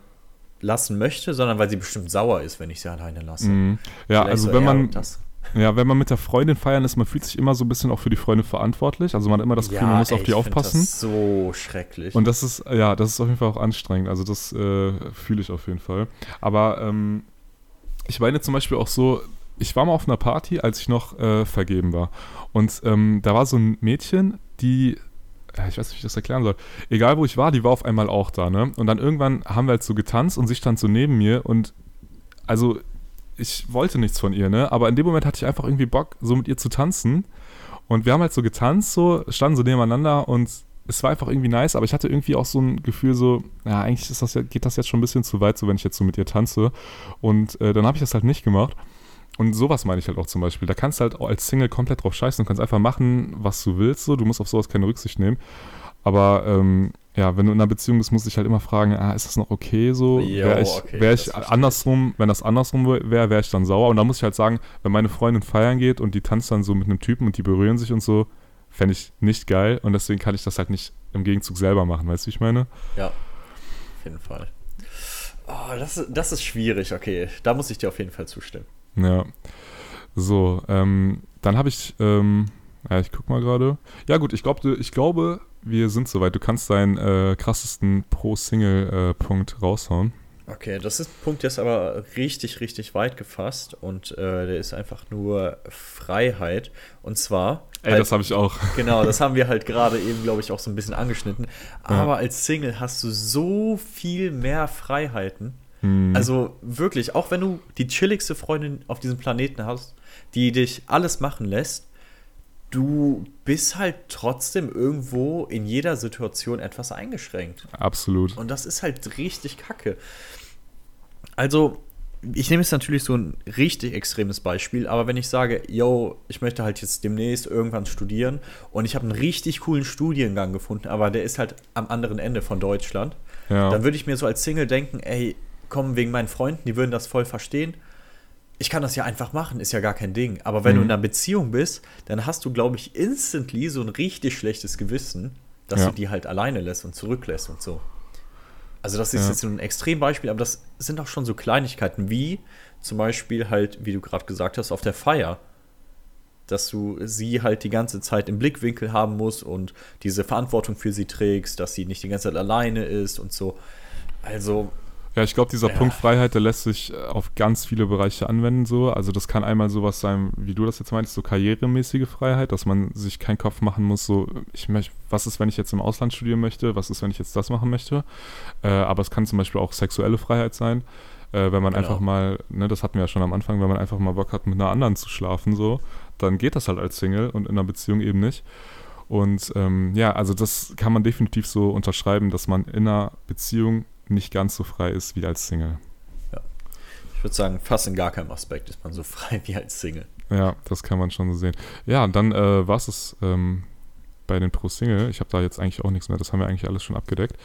lassen möchte, sondern weil sie bestimmt sauer ist, wenn ich sie alleine lasse. Mhm. Ja, Vielleicht also so wenn man, das. Ja, wenn man mit der Freundin feiern ist, man fühlt sich immer so ein bisschen auch für die Freunde verantwortlich. Also man hat immer das Gefühl, man muss ey, auf die aufpassen. Das so schrecklich. Und das ist, ja, das ist auf jeden Fall auch anstrengend. Also das äh, fühle ich auf jeden Fall. Aber ähm, ich meine zum Beispiel auch so, ich war mal auf einer Party, als ich noch äh, vergeben war. Und ähm, da war so ein Mädchen, die, ja, ich weiß nicht, wie ich das erklären soll. Egal wo ich war, die war auf einmal auch da, ne? Und dann irgendwann haben wir halt so getanzt und sie stand so neben mir und also ich wollte nichts von ihr, ne? Aber in dem Moment hatte ich einfach irgendwie Bock, so mit ihr zu tanzen. Und wir haben halt so getanzt, so, standen so nebeneinander und es war einfach irgendwie nice, aber ich hatte irgendwie auch so ein Gefühl, so, ja, eigentlich das geht das jetzt schon ein bisschen zu weit, so wenn ich jetzt so mit ihr tanze. Und äh, dann habe ich das halt nicht gemacht. Und sowas meine ich halt auch zum Beispiel. Da kannst du halt als Single komplett drauf scheißen und kannst einfach machen, was du willst. So. Du musst auf sowas keine Rücksicht nehmen. Aber ähm, ja, wenn du in einer Beziehung bist, musst du dich halt immer fragen, ah, ist das noch okay so? Wäre ich, okay, wär ich ich. andersrum, wenn das andersrum wäre, wäre ich dann sauer. Und da muss ich halt sagen, wenn meine Freundin feiern geht und die tanzt dann so mit einem Typen und die berühren sich und so, fände ich nicht geil. Und deswegen kann ich das halt nicht im Gegenzug selber machen, weißt du, wie ich meine? Ja, auf jeden Fall. Oh, das, ist- das ist schwierig, okay. Da muss ich dir auf jeden Fall zustimmen. Ja. So, ähm, dann habe ich, ähm, ja, ich guck mal gerade. Ja, gut, ich, glaub, ich glaube, wir sind soweit. Du kannst deinen äh, krassesten Pro-Single-Punkt raushauen. Okay, das ist ein Punkt, der ist aber richtig, richtig weit gefasst und äh, der ist einfach nur Freiheit. Und zwar. Ey, halt- das habe ich auch. Genau, das haben wir halt gerade eben, glaube ich, auch so ein bisschen angeschnitten. Aber als Single hast du so viel mehr Freiheiten. Hm, Also wirklich, auch wenn du die chilligste Freundin auf diesem Planeten hast, die dich alles machen lässt, du bist halt trotzdem irgendwo in jeder Situation etwas eingeschränkt. absolut. Und das ist halt richtig kacke. Also, ich nehme jetzt natürlich so ein richtig extremes Beispiel, aber wenn ich sage, yo, ich möchte halt jetzt demnächst irgendwann studieren und ich habe einen richtig coolen Studiengang gefunden, aber der ist halt am anderen Ende von Deutschland, Ja. dann würde ich mir so als Single denken, ey, komm, wegen meinen Freunden, die würden das voll verstehen. Ich kann das ja einfach machen, ist ja gar kein Ding. Aber wenn Mhm. du in einer Beziehung bist, dann hast du, glaube ich, instantly so ein richtig schlechtes Gewissen, dass Ja. du die halt alleine lässt und zurücklässt und so. Also das ist Ja. jetzt so ein Extrembeispiel, aber das sind auch schon so Kleinigkeiten wie zum Beispiel halt, wie du gerade gesagt hast, auf der Feier. Dass du sie halt die ganze Zeit im Blickwinkel haben musst und diese Verantwortung für sie trägst, dass sie nicht die ganze Zeit alleine ist und so. Also, Ja, ich glaube, dieser Ja. Punkt Freiheit, der lässt sich äh, auf ganz viele Bereiche anwenden. So. Also das kann einmal sowas sein, wie du das jetzt meinst, so karrieremäßige Freiheit, dass man sich keinen Kopf machen muss, so, ich möchte, was ist, wenn ich jetzt im Ausland studieren möchte, was ist, wenn ich jetzt das machen möchte. Äh, aber es kann zum Beispiel auch sexuelle Freiheit sein, äh, wenn man Genau. einfach mal, ne, das hatten wir ja schon am Anfang, wenn man einfach mal Bock hat, mit einer anderen zu schlafen, so, dann geht das halt als Single und in einer Beziehung eben nicht. Und ähm, ja, also das kann man definitiv so unterschreiben, dass man in einer Beziehung nicht ganz so frei ist wie als Single. ich würde sagen, fast in gar keinem Aspekt ist man so frei wie als Single. Ja, das kann man schon so sehen. Ja, dann äh, war es ähm, bei den Pro-Single. Ich habe da jetzt eigentlich auch nichts mehr. Das haben wir eigentlich alles schon abgedeckt.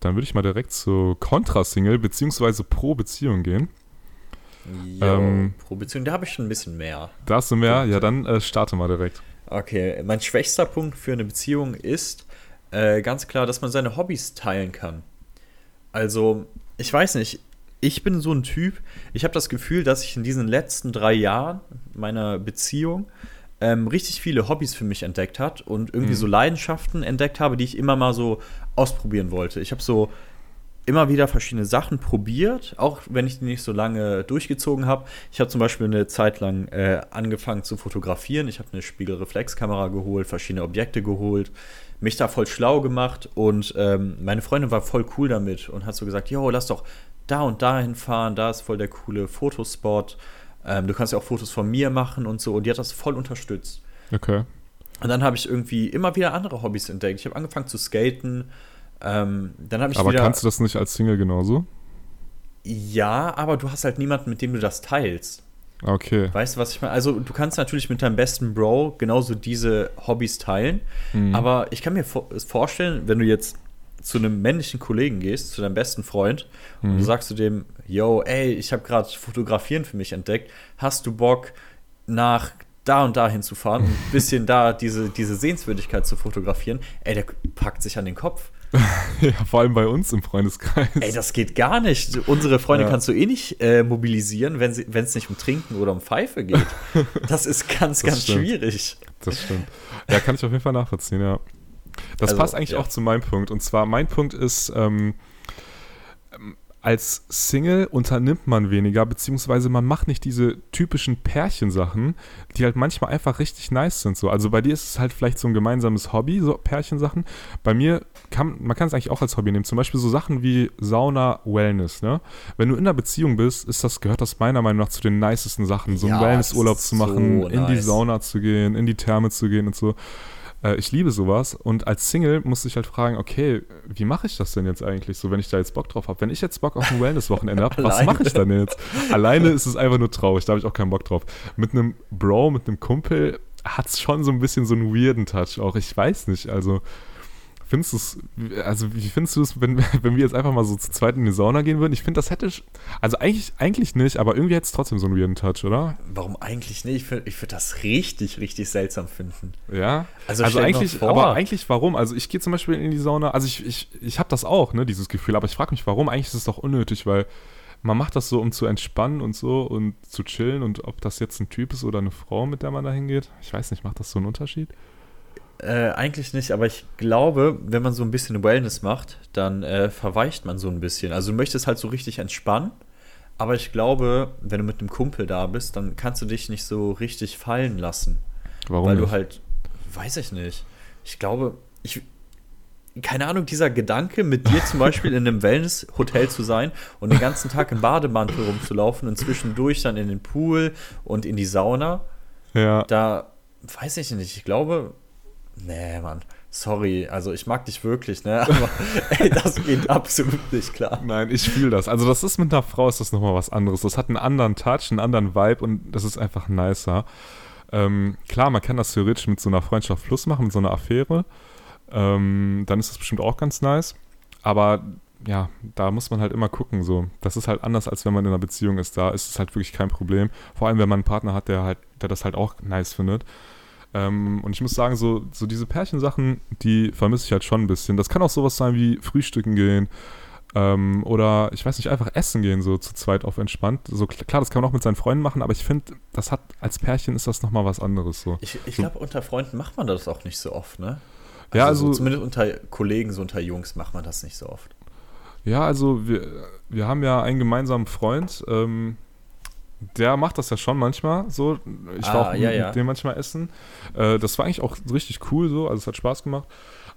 Dann würde ich mal direkt zu Contra-Single beziehungsweise Pro-Beziehung gehen. Jo, Ähm, pro Beziehung, da habe ich schon ein bisschen mehr. Da hast du mehr? Ja, dann äh, starte mal direkt. Okay, mein schwächster Punkt für eine Beziehung ist äh, ganz klar, dass man seine Hobbys teilen kann. Also, ich weiß nicht, ich bin so ein Typ, ich habe das Gefühl, dass ich in diesen letzten drei Jahren meiner Beziehung ähm, richtig viele Hobbys für mich entdeckt hat und irgendwie Mhm. so Leidenschaften entdeckt habe, die ich immer mal so ausprobieren wollte. Ich habe so immer wieder verschiedene Sachen probiert, auch wenn ich die nicht so lange durchgezogen habe. Ich habe zum Beispiel eine Zeit lang äh, angefangen zu fotografieren. Ich habe eine Spiegelreflexkamera geholt, verschiedene Objekte geholt, mich da voll schlau gemacht und ähm, meine Freundin war voll cool damit und hat so gesagt, jo, lass doch da und dahin fahren, da ist voll der coole Fotospot. Ähm, du kannst ja auch Fotos von mir machen und so und die hat das voll unterstützt. Okay. Und dann habe ich irgendwie immer wieder andere Hobbys entdeckt. Ich habe angefangen zu skaten. Ähm, dann habe ich Aber wieder. kannst du das nicht als Single genauso? ja, aber du hast halt niemanden, mit dem du das teilst. Okay. Weißt du, was ich meine? Also, du kannst natürlich mit deinem besten Bro genauso diese Hobbys teilen. Mhm. Aber ich kann mir vor vorstellen, wenn du jetzt zu einem männlichen Kollegen gehst, zu deinem besten Freund, mhm. und du sagst zu dem, yo, ey, ich habe gerade Fotografieren für mich entdeckt, hast du Bock, nach da und da hinzufahren und ein bisschen da diese, diese Sehenswürdigkeit zu fotografieren, ey, der packt sich an den Kopf. ja, vor allem bei uns im Freundeskreis. Ey, das geht gar nicht. Unsere Freunde ja. kannst du eh nicht äh, mobilisieren, wenn es nicht um Trinken oder um Pfeife geht. Das ist ganz, das ganz stimmt. schwierig. Das stimmt. Ja, kann ich auf jeden Fall nachvollziehen, ja. Das also, passt eigentlich ja. auch zu meinem Punkt. Und zwar, mein Punkt ist, ähm, als Single unternimmt man weniger, beziehungsweise man macht nicht diese typischen Pärchensachen, die halt manchmal einfach richtig nice sind. So. Also bei dir ist es halt vielleicht so ein gemeinsames Hobby, so Pärchensachen. Bei mir kann man kann es eigentlich auch als Hobby nehmen. Zum Beispiel so Sachen wie Sauna, Wellness. Ne? Wenn du in einer Beziehung bist, ist das, gehört das meiner Meinung nach zu den nicesten Sachen, so einen ja, Wellnessurlaub zu machen, so in nice. die Sauna zu gehen, in die Therme zu gehen und so. Äh, ich liebe sowas. Und als Single musste ich halt fragen, okay, wie mache ich das denn jetzt eigentlich so, wenn ich da jetzt Bock drauf habe? Wenn ich jetzt Bock auf ein Wellness-Wochenende habe, was mache ich dann jetzt? Alleine ist es einfach nur traurig, da habe ich auch keinen Bock drauf. Mit einem Bro, mit einem Kumpel hat es schon so ein bisschen so einen weirden Touch auch. Ich weiß nicht, also Findest du es, also wie findest du es, wenn, wenn wir jetzt einfach mal so zu zweit in die Sauna gehen würden? Ich finde, das hätte, also eigentlich, eigentlich nicht, aber irgendwie hätte es trotzdem so einen weirden Touch, oder? Warum eigentlich nicht? Ich würde ich würd das richtig, richtig seltsam finden. Ja? Also, also eigentlich, aber eigentlich warum? Also ich gehe zum Beispiel in die Sauna, also ich, ich, ich habe das auch, ne, dieses Gefühl, aber ich frage mich, warum? Eigentlich ist es doch unnötig, weil man macht das so, um zu entspannen und so und zu chillen und ob das jetzt ein Typ ist oder eine Frau, mit der man da hingeht, ich weiß nicht, macht das so einen Unterschied? Äh, eigentlich nicht, aber ich glaube, wenn man so ein bisschen Wellness macht, dann äh, verweicht man so ein bisschen. Also du möchtest halt so richtig entspannen, aber ich glaube, wenn du mit einem Kumpel da bist, dann kannst du dich nicht so richtig fallen lassen. Warum? Weil nicht? du halt, weiß ich nicht. Ich glaube, ich, keine Ahnung, dieser Gedanke, mit dir zum Beispiel in einem Wellness-Hotel zu sein und den ganzen Tag im Bademantel rumzulaufen und zwischendurch dann in den Pool und in die Sauna. Ja. Da weiß ich nicht. Ich glaube, Nee, Mann. Sorry, also ich mag dich wirklich, ne? Aber ey, das geht absolut nicht klar. Nein, ich fühle das. Also das ist mit einer Frau ist das nochmal was anderes. Das hat einen anderen Touch, einen anderen Vibe und das ist einfach nicer. Ähm, klar, man kann das theoretisch mit so einer Freundschaft Plus machen, mit so einer Affäre. Ähm, dann ist das bestimmt auch ganz nice. Aber ja, da muss man halt immer gucken. So. Das ist halt anders, als wenn man in einer Beziehung ist. Da ist es halt wirklich kein Problem. Vor allem, wenn man einen Partner hat, der halt, der das halt auch nice findet. Ähm, und ich muss sagen, so, so diese Pärchensachen, die vermisse ich halt schon ein bisschen. Das kann auch sowas sein wie Frühstücken gehen. Ähm, oder ich weiß nicht, einfach essen gehen, so zu zweit auf entspannt. So klar, das kann man auch mit seinen Freunden machen, aber ich finde, das hat als Pärchen ist das nochmal was anderes. So. Ich, ich so. glaube, unter Freunden macht man das auch nicht so oft, ne? Also ja, also. So, zumindest unter Kollegen, so unter Jungs macht man das nicht so oft. Ja, also wir, wir haben ja einen gemeinsamen Freund, ähm, der macht das ja schon manchmal so. Ich ah, war auch ja, mit, ja. dem manchmal essen. Äh, das war eigentlich auch richtig cool so, also es hat Spaß gemacht.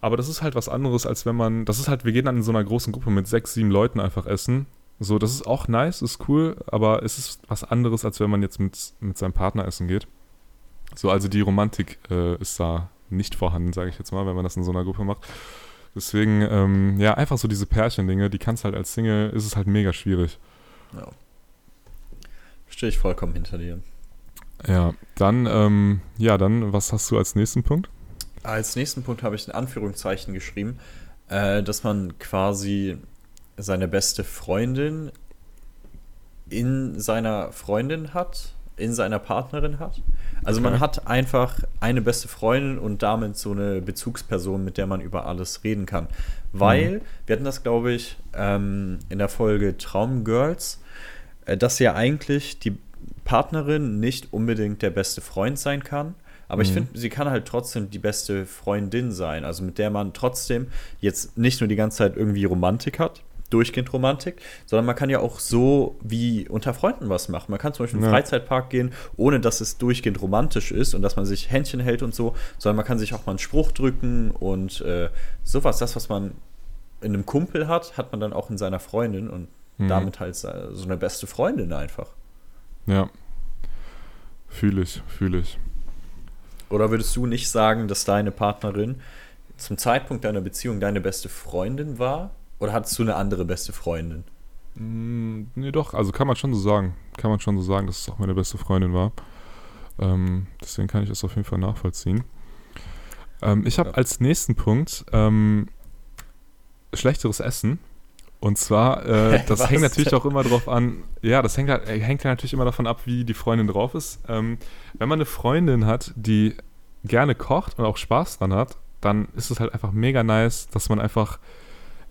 Aber das ist halt was anderes, als wenn man, das ist halt, wir gehen dann in so einer großen Gruppe mit sechs, sieben Leuten einfach essen. So, das ist auch nice, ist cool, aber es ist was anderes, als wenn man jetzt mit, mit seinem Partner essen geht. So, also die Romantik äh, ist da nicht vorhanden, sage ich jetzt mal, wenn man das in so einer Gruppe macht. Deswegen, ähm, ja, einfach so diese Pärchen-Dinge, die kannst halt als Single, ist es halt mega schwierig. Ja. Stehe ich vollkommen hinter dir. Ja, dann, ähm, ja, dann, was hast du als nächsten Punkt? Als nächsten Punkt habe ich ein Anführungszeichen geschrieben, äh, dass man quasi seine beste Freundin in seiner Freundin hat, in seiner Partnerin hat. Also okay. man hat einfach eine beste Freundin und damit so eine Bezugsperson, mit der man über alles reden kann. Weil, mhm. wir hatten das, glaube ich, ähm, in der Folge Traumgirls, dass ja eigentlich die Partnerin nicht unbedingt der beste Freund sein kann. Aber mhm. ich finde, sie kann halt trotzdem die beste Freundin sein. Also mit der man trotzdem jetzt nicht nur die ganze Zeit irgendwie Romantik hat, durchgehend Romantik, sondern man kann ja auch so wie unter Freunden was machen. Man kann zum Beispiel in einen ja. Freizeitpark gehen, ohne dass es durchgehend romantisch ist und dass man sich Händchen hält und so, sondern man kann sich auch mal einen Spruch drücken und äh, sowas. Das, was man in einem Kumpel hat, hat man dann auch in seiner Freundin und Mhm. Damit halt so eine beste Freundin einfach. Ja. Fühle ich, fühle ich. Oder würdest du nicht sagen, dass deine Partnerin zum Zeitpunkt deiner Beziehung deine beste Freundin war? Oder hattest du eine andere beste Freundin? Mm, nee, doch, also kann man schon so sagen. Kann man schon so sagen, dass es auch meine beste Freundin war. Ähm, deswegen kann ich das auf jeden Fall nachvollziehen. Ähm, ich habe als nächsten Punkt ähm, schlechteres Essen. Und zwar, äh, das Was hängt natürlich auch immer drauf an, ja, das hängt, halt- äh, hängt ja natürlich immer davon ab, wie die Freundin drauf ist. Ähm, wenn man eine Freundin hat, die gerne kocht und auch Spaß dran hat, dann ist es halt einfach mega nice, dass man einfach,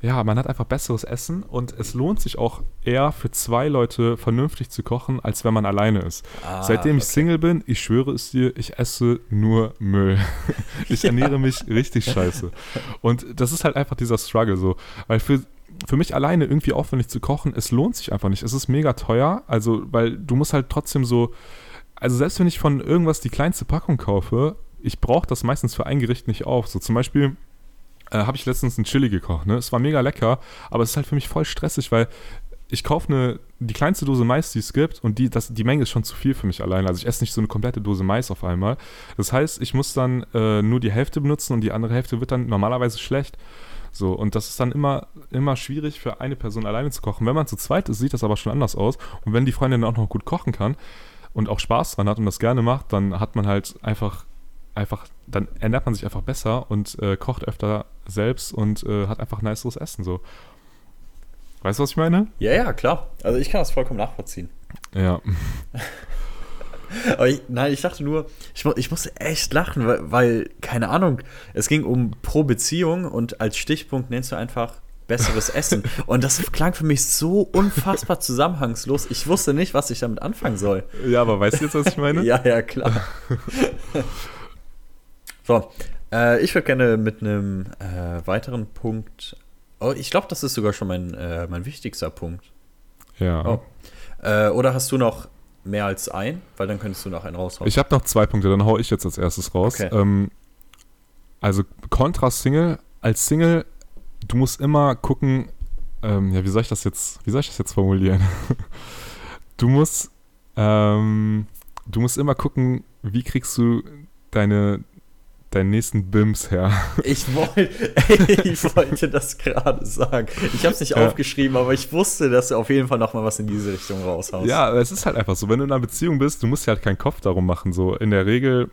ja, man hat einfach besseres Essen und es lohnt sich auch eher für zwei Leute vernünftig zu kochen, als wenn man alleine ist. Ah, Seitdem ich okay. Single bin, ich schwöre es dir, ich esse nur Müll. ich ernähre mich richtig scheiße. Und das ist halt einfach dieser Struggle so. Weil für, für mich alleine irgendwie aufwendig zu kochen, es lohnt sich einfach nicht. Es ist mega teuer, also, weil du musst halt trotzdem so. Also, selbst wenn ich von irgendwas die kleinste Packung kaufe, ich brauche das meistens für ein Gericht nicht auf. So zum Beispiel äh, habe ich letztens ein Chili gekocht. Ne? Es war mega lecker, aber es ist halt für mich voll stressig, weil ich kaufe eine, die kleinste Dose Mais, die es gibt, und die, das, die Menge ist schon zu viel für mich alleine. Also ich esse nicht so eine komplette Dose Mais auf einmal. Das heißt, ich muss dann äh, nur die Hälfte benutzen und die andere Hälfte wird dann normalerweise schlecht. So, und das ist dann immer, immer schwierig für eine Person alleine zu kochen. Wenn man zu zweit ist, sieht das aber schon anders aus. Und wenn die Freundin auch noch gut kochen kann und auch Spaß dran hat und das gerne macht, dann hat man halt einfach, einfach, dann ernährt man sich einfach besser und äh, kocht öfter selbst und äh, hat einfach niceres Essen. So. Weißt du, was ich meine? Ja, ja, klar. Also ich kann das vollkommen nachvollziehen. Ja. Aber ich, nein, ich dachte nur, ich, ich musste echt lachen, weil, weil, keine Ahnung, es ging um pro Beziehung und als Stichpunkt nennst du einfach besseres Essen. Und das klang für mich so unfassbar zusammenhangslos. Ich wusste nicht, was ich damit anfangen soll. Ja, aber weißt du jetzt, was ich meine? Ja, ja, klar. so, äh, ich würde gerne mit einem äh, weiteren Punkt. Oh, ich glaube, das ist sogar schon mein, äh, mein wichtigster Punkt. Ja. Oh. Äh, oder hast du noch mehr als ein? Weil dann könntest du noch einen raushauen. Ich habe noch zwei Punkte, dann hau ich jetzt als erstes raus. Okay. Ähm, also Kontrast Single, als Single, du musst immer gucken, ähm, ja, wie soll ich das jetzt, wie soll ich das jetzt formulieren? du musst, ähm, du musst immer gucken, wie kriegst du deine, deinen nächsten Bims her. Ich, wollt, ich wollte das gerade sagen. Ich habe es nicht Ja. aufgeschrieben, aber ich wusste, dass du auf jeden Fall noch mal was in diese Richtung raushaust. Ja, es ist halt einfach so, wenn du in einer Beziehung bist, du musst dir halt keinen Kopf darum machen. So in der Regel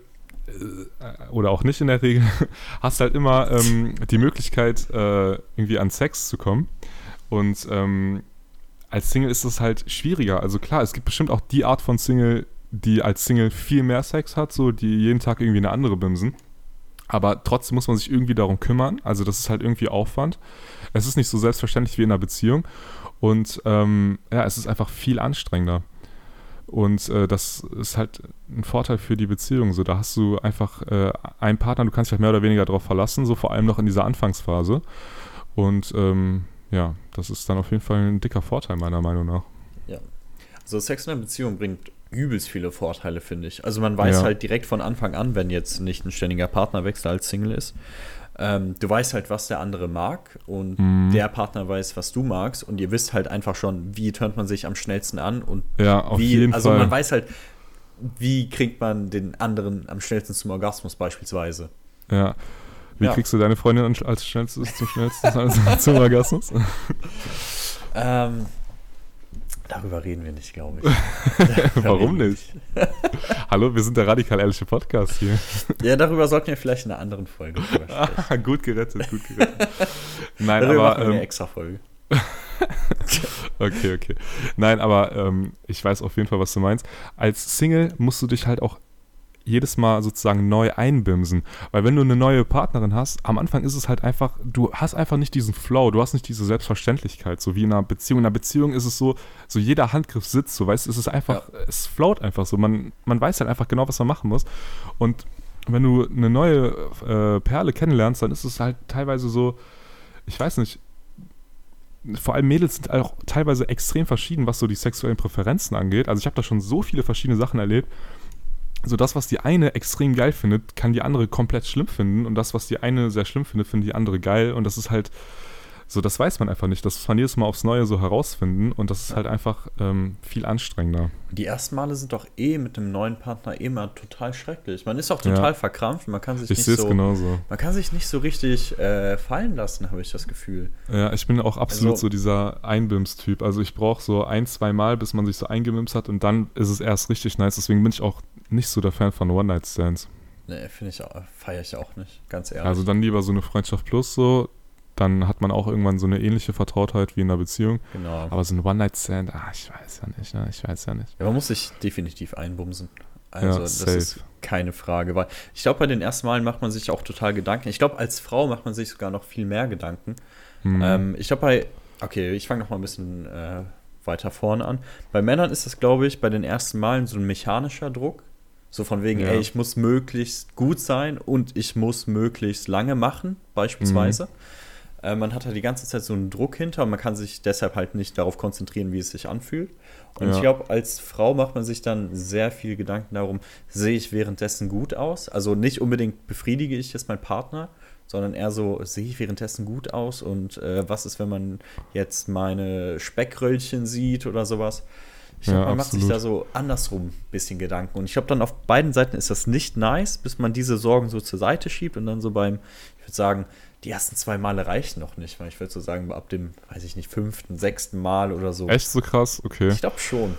äh, oder auch nicht in der Regel hast halt immer ähm, die Möglichkeit, äh, irgendwie an Sex zu kommen. Und ähm, als Single ist es halt schwieriger. Also klar, es gibt bestimmt auch die Art von Single, die als Single viel mehr Sex hat, so die jeden Tag irgendwie eine andere bimsen. Aber trotzdem muss man sich irgendwie darum kümmern. Also das ist halt irgendwie Aufwand. Es ist nicht so selbstverständlich wie in einer Beziehung. Und ähm, ja, es ist einfach viel anstrengender. Und äh, das ist halt ein Vorteil für die Beziehung. So, da hast du einfach äh, einen Partner, du kannst dich halt mehr oder weniger darauf verlassen, so vor allem noch in dieser Anfangsphase. Und ähm, ja, das ist dann auf jeden Fall ein dicker Vorteil, meiner Meinung nach. Also Sex in einer Beziehung bringt übelst viele Vorteile, finde ich. Also man weiß Ja. halt direkt von Anfang an, wenn jetzt nicht ein ständiger Partnerwechsel als Single ist, ähm, du weißt halt, was der andere mag und Mhm. der Partner weiß, was du magst und ihr wisst halt einfach schon, wie turnt man sich am schnellsten an und Ja, auf wie, jeden also Fall. man weiß halt, wie kriegt man den anderen am schnellsten zum Orgasmus beispielsweise. ja. Wie Ja. kriegst du deine Freundin als schnellstes zum schnellsten zum Orgasmus? Ähm, darüber reden wir nicht, glaube ich. Warum nicht? Hallo, wir sind der radikal ehrliche Podcast hier. Ja, darüber sollten wir vielleicht in einer anderen Folge drüber sprechen. Ah, gut gerettet, gut gerettet. Nein, darüber aber wir eine ähm, extra Folge. Okay, okay. Nein, aber ähm, ich weiß auf jeden Fall, was du meinst. Als Single musst du dich halt auch jedes Mal sozusagen neu einbimsen. Weil wenn du eine neue Partnerin hast, am Anfang ist es halt einfach, du hast einfach nicht diesen Flow, du hast nicht diese Selbstverständlichkeit, so wie in einer Beziehung. In einer Beziehung ist es so, so jeder Handgriff sitzt, so weißt du, es ist einfach, es float einfach so. Man, man weiß halt einfach genau, was man machen muss. Und wenn du eine neue äh, Perle kennenlernst, dann ist es halt teilweise so, ich weiß nicht, vor allem Mädels sind auch teilweise extrem verschieden, was so die sexuellen Präferenzen angeht. Also ich habe da schon so viele verschiedene Sachen erlebt. So das, was die eine extrem geil findet, kann die andere komplett schlimm finden. Und das, was die eine sehr schlimm findet, findet die andere geil. Und das ist halt, so das weiß man einfach nicht. Das muss man jedes Mal aufs Neue so herausfinden. Und das ist halt einfach ähm, viel anstrengender. Die ersten Male sind doch eh mit dem neuen Partner immer total schrecklich. Man ist auch total Ja. verkrampft. Man kann sich Ich nicht sehe es so, genauso. man kann sich nicht so richtig äh, fallen lassen, habe ich das Gefühl. Ja, ich bin auch absolut Also- so dieser Einbims-Typ. Also ich brauche so ein, zwei Mal, bis man sich so eingebimst hat und dann ist es erst richtig nice. Deswegen bin ich auch nicht so der Fan von One-Night-Stands. Ne, finde ich, auch- feiere ich auch nicht, ganz ehrlich. Also dann lieber so eine Freundschaft plus so. Dann hat man auch irgendwann so eine ähnliche Vertrautheit wie in einer Beziehung. Genau. Aber so ein One-Night-Stand, ah, ich weiß ja nicht, ne? ich weiß ja nicht. Ja, man muss sich definitiv einbumsen. Also Ja, das safe. ist keine Frage, weil ich glaube, bei den ersten Malen macht man sich auch total Gedanken. Ich glaube, als Frau macht man sich sogar noch viel mehr Gedanken. Hm. Ähm, ich glaube, bei, okay, ich fange noch mal ein bisschen äh, weiter vorne an. Bei Männern ist das, glaube ich, bei den ersten Malen so ein mechanischer Druck. So von wegen, Ja. ey, ich muss möglichst gut sein und ich muss möglichst lange machen, beispielsweise. Äh, man hat halt die ganze Zeit so einen Druck hinter und man kann sich deshalb halt nicht darauf konzentrieren, wie es sich anfühlt. Und Ja. ich glaube, als Frau macht man sich dann sehr viel Gedanken darum, sehe ich währenddessen gut aus? Also nicht unbedingt befriedige ich jetzt meinen Partner, sondern eher so, sehe ich währenddessen gut aus? Und äh, was ist, wenn man jetzt meine Speckröllchen sieht oder sowas? Ich glaube, Ja, man macht sich absolut. da so andersrum ein bisschen Gedanken. Und ich glaube, dann auf beiden Seiten ist das nicht nice, bis man diese Sorgen so zur Seite schiebt und dann so beim, ich würde sagen, die ersten zwei Male reichen noch nicht, weil ich würde so sagen, ab dem, weiß ich nicht, fünften, sechsten Mal oder so. Echt so krass? Okay. Ich glaube schon.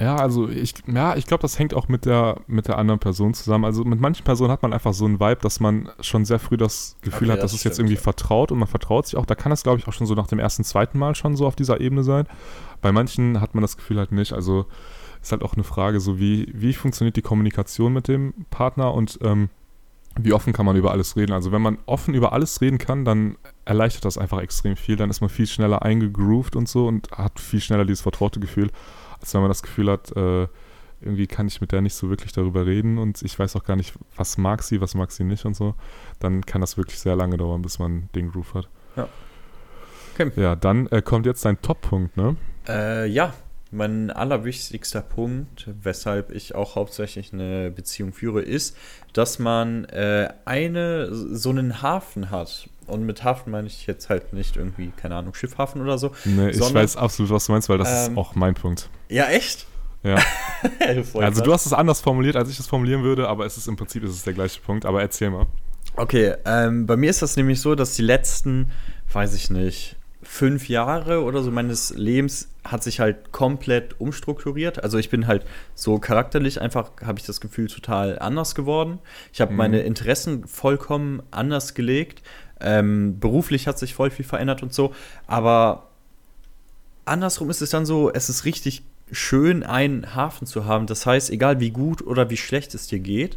Ja, also ich, ja, ich glaube, das hängt auch mit der, mit der anderen Person zusammen. Also mit manchen Personen hat man einfach so einen Vibe, dass man schon sehr früh das Gefühl Okay, hat, dass das es jetzt irgendwie ja. vertraut und man vertraut sich auch. Da kann es, glaube ich, auch schon so nach dem ersten, zweiten Mal schon so auf dieser Ebene sein. Bei manchen hat man das Gefühl halt nicht. Also ist halt auch eine Frage, so wie, wie funktioniert die Kommunikation mit dem Partner und ähm, wie offen kann man über alles reden. Also wenn man offen über alles reden kann, dann erleichtert das einfach extrem viel. Dann ist man viel schneller eingegroovt und so und hat viel schneller dieses vertraute Gefühl, als wenn man das Gefühl hat, äh, irgendwie kann ich mit der nicht so wirklich darüber reden und ich weiß auch gar nicht, was mag sie, was mag sie nicht und so. Dann kann das wirklich sehr lange dauern, bis man den Groove hat. Ja. Okay. Ja, dann äh, kommt jetzt dein Top-Punkt, ne? Äh, ja, mein allerwichtigster Punkt, weshalb ich auch hauptsächlich eine Beziehung führe, ist, dass man äh, eine so einen Hafen hat. Und mit Hafen meine ich jetzt halt nicht irgendwie, keine Ahnung, Schiffhafen oder so. Nee, ich Sondern- weiß absolut, was du meinst, weil das Ähm, ist auch mein Punkt. Ja, echt? Ja. Also du hast es anders formuliert, als ich es formulieren würde, aber es ist im Prinzip ist es der gleiche Punkt. Aber erzähl mal. Okay, ähm, bei mir ist das nämlich so, dass die letzten, weiß ich nicht, fünf Jahre oder so meines Lebens hat sich halt komplett umstrukturiert. Also ich bin halt so charakterlich einfach, habe ich das Gefühl, total anders geworden. Ich habe Mhm. meine Interessen vollkommen anders gelegt. Ähm, beruflich hat sich voll viel verändert und so. Aber andersrum ist es dann so, es ist richtig schön, einen Hafen zu haben. Das heißt, egal wie gut oder wie schlecht es dir geht,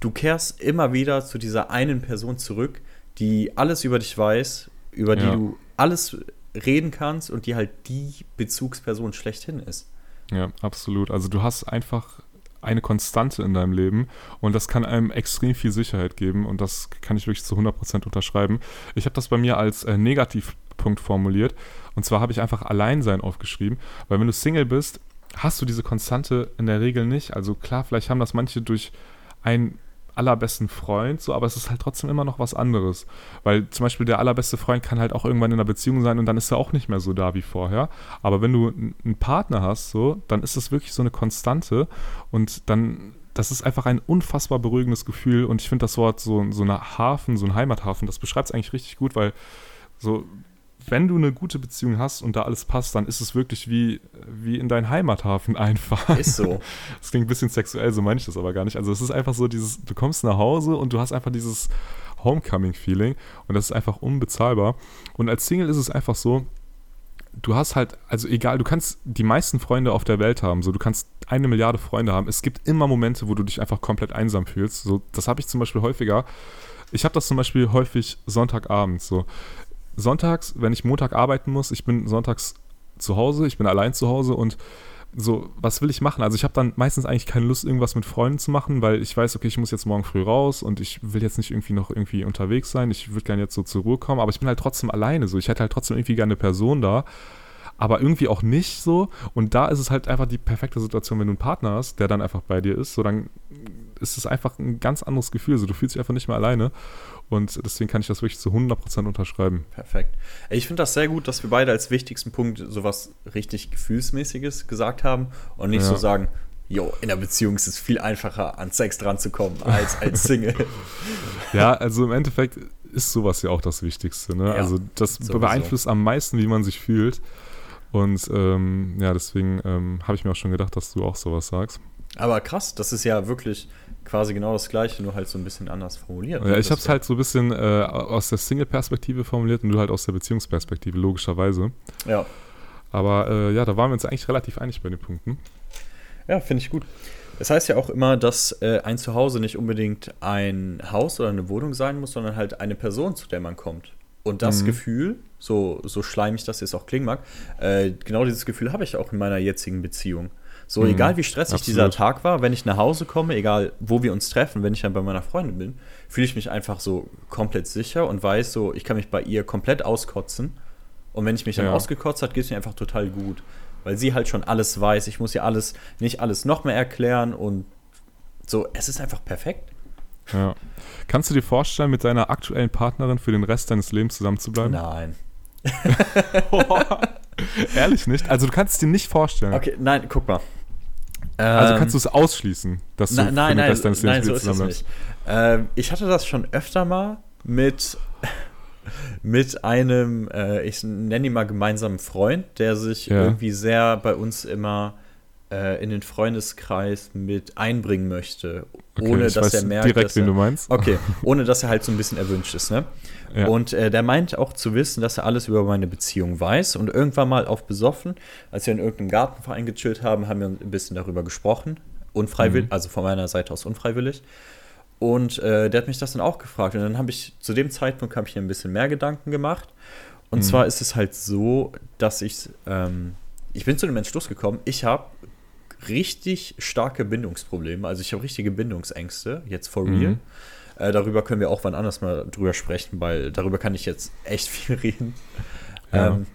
du kehrst immer wieder zu dieser einen Person zurück, die alles über dich weiß, über die Ja. du alles reden kannst und die halt die Bezugsperson schlechthin ist. Ja, absolut. Also du hast einfach eine Konstante in deinem Leben und das kann einem extrem viel Sicherheit geben und das kann ich wirklich zu 100% unterschreiben. Ich habe das bei mir als äh, Negativpunkt formuliert und zwar habe ich einfach Alleinsein aufgeschrieben, weil wenn du Single bist, hast du diese Konstante in der Regel nicht. Also klar, vielleicht haben das manche durch einen allerbesten Freund, so, aber es ist halt trotzdem immer noch was anderes. Weil zum Beispiel der allerbeste Freund kann halt auch irgendwann in einer Beziehung sein und dann ist er auch nicht mehr so da wie vorher. Aber wenn du einen Partner hast, so, dann ist das wirklich so eine Konstante und dann, das ist einfach ein unfassbar beruhigendes Gefühl und ich finde das Wort so, so eine Hafen, so ein Heimathafen, das beschreibt es eigentlich richtig gut, weil so, wenn du eine gute Beziehung hast und da alles passt, dann ist es wirklich wie, wie in deinen Heimathafen einfach. Ist so. Das klingt ein bisschen sexuell, so meine ich das aber gar nicht. Also es ist einfach so dieses, du kommst nach Hause und du hast einfach dieses Homecoming-Feeling und das ist einfach unbezahlbar. Und als Single ist es einfach so, du hast halt, also egal, du kannst die meisten Freunde auf der Welt haben, so du kannst eine Milliarde Freunde haben. Es gibt immer Momente, wo du dich einfach komplett einsam fühlst. So, das habe ich zum Beispiel häufiger. Ich habe das zum Beispiel häufig Sonntagabends. So sonntags, wenn ich Montag arbeiten muss, ich bin sonntags zu Hause, ich bin allein zu Hause und so, was will ich machen? Also ich habe dann meistens eigentlich keine Lust, irgendwas mit Freunden zu machen, weil ich weiß, okay, ich muss jetzt morgen früh raus und ich will jetzt nicht irgendwie noch irgendwie unterwegs sein. Ich würde gerne jetzt so zur Ruhe kommen, aber ich bin halt trotzdem alleine so. Ich hätte halt trotzdem irgendwie gerne eine Person da, aber irgendwie auch nicht so. Und da ist es halt einfach die perfekte Situation, wenn du einen Partner hast, der dann einfach bei dir ist, so dann ist es einfach ein ganz anderes Gefühl. So, du fühlst dich einfach nicht mehr alleine. Und deswegen kann ich das wirklich zu 100% unterschreiben. Perfekt. Ich finde das sehr gut, dass wir beide als wichtigsten Punkt sowas richtig Gefühlsmäßiges gesagt haben und nicht Ja. so sagen, jo, in der Beziehung ist es viel einfacher, an Sex dran zu kommen, als als Single. Ja, also im Endeffekt ist sowas ja auch das Wichtigste. Ne? Ja, also das sowieso. beeinflusst am meisten, wie man sich fühlt. Und ähm, ja, deswegen ähm, habe ich mir auch schon gedacht, dass du auch sowas sagst. Aber krass, das ist ja wirklich quasi genau das gleiche, nur halt so ein bisschen anders formuliert. Ja, ich habe es halt so ein bisschen äh, aus der Single-Perspektive formuliert und du halt aus der Beziehungsperspektive, logischerweise. Ja. Aber äh, ja, da waren wir uns eigentlich relativ einig bei den Punkten. Ja, finde ich gut. Es heißt ja auch immer, dass äh, ein Zuhause nicht unbedingt ein Haus oder eine Wohnung sein muss, sondern halt eine Person, zu der man kommt. Und das mhm. Gefühl, so, so schleimig das jetzt auch klingen mag, äh, genau dieses Gefühl habe ich auch in meiner jetzigen Beziehung. So, mhm. egal wie stressig Absolut. dieser Tag war, wenn ich nach Hause komme, egal wo wir uns treffen, wenn ich dann bei meiner Freundin bin, fühle ich mich einfach so komplett sicher und weiß so, ich kann mich bei ihr komplett auskotzen. Und wenn ich mich dann ja. ausgekotzt habe, geht es mir einfach total gut. Weil sie halt schon alles weiß. Ich muss ihr alles, nicht alles noch mehr erklären und so, es ist einfach perfekt. Ja. Kannst du dir vorstellen, mit deiner aktuellen Partnerin für den Rest deines Lebens zusammenzubleiben? Nein. Ehrlich nicht? Also du kannst es dir nicht vorstellen. Okay, nein, guck mal. Also kannst du es ausschließen, dass du na, nein, nein, Rest deines Lebens nein, so ist es nicht. Ähm, ich hatte das schon öfter mal mit, mit einem, äh, ich nenne ihn mal gemeinsamen Freund, der sich ja. irgendwie sehr bei uns immer äh, in den Freundeskreis mit einbringen möchte, okay, ohne dass er merkt, direkt, dass er, wen du meinst. Okay, ohne dass er halt so ein bisschen erwünscht ist, ne? Ja. Und äh, der meint auch zu wissen, dass er alles über meine Beziehung weiß. Und irgendwann mal auf besoffen, als wir in irgendeinem Gartenverein gechillt haben, haben wir ein bisschen darüber gesprochen. Unfreiwillig, mhm. also von meiner Seite aus unfreiwillig. Und äh, der hat mich das dann auch gefragt. Und dann habe ich zu dem Zeitpunkt habe ich mir ein bisschen mehr Gedanken gemacht. Und mhm. zwar ist es halt so, dass ich, ähm, ich bin zu dem Entschluss gekommen, ich habe richtig starke Bindungsprobleme. Also ich habe richtige Bindungsängste, jetzt for real. Mhm. Äh, darüber können wir auch wann anders mal drüber sprechen, weil darüber kann ich jetzt echt viel reden. Ja. Ähm,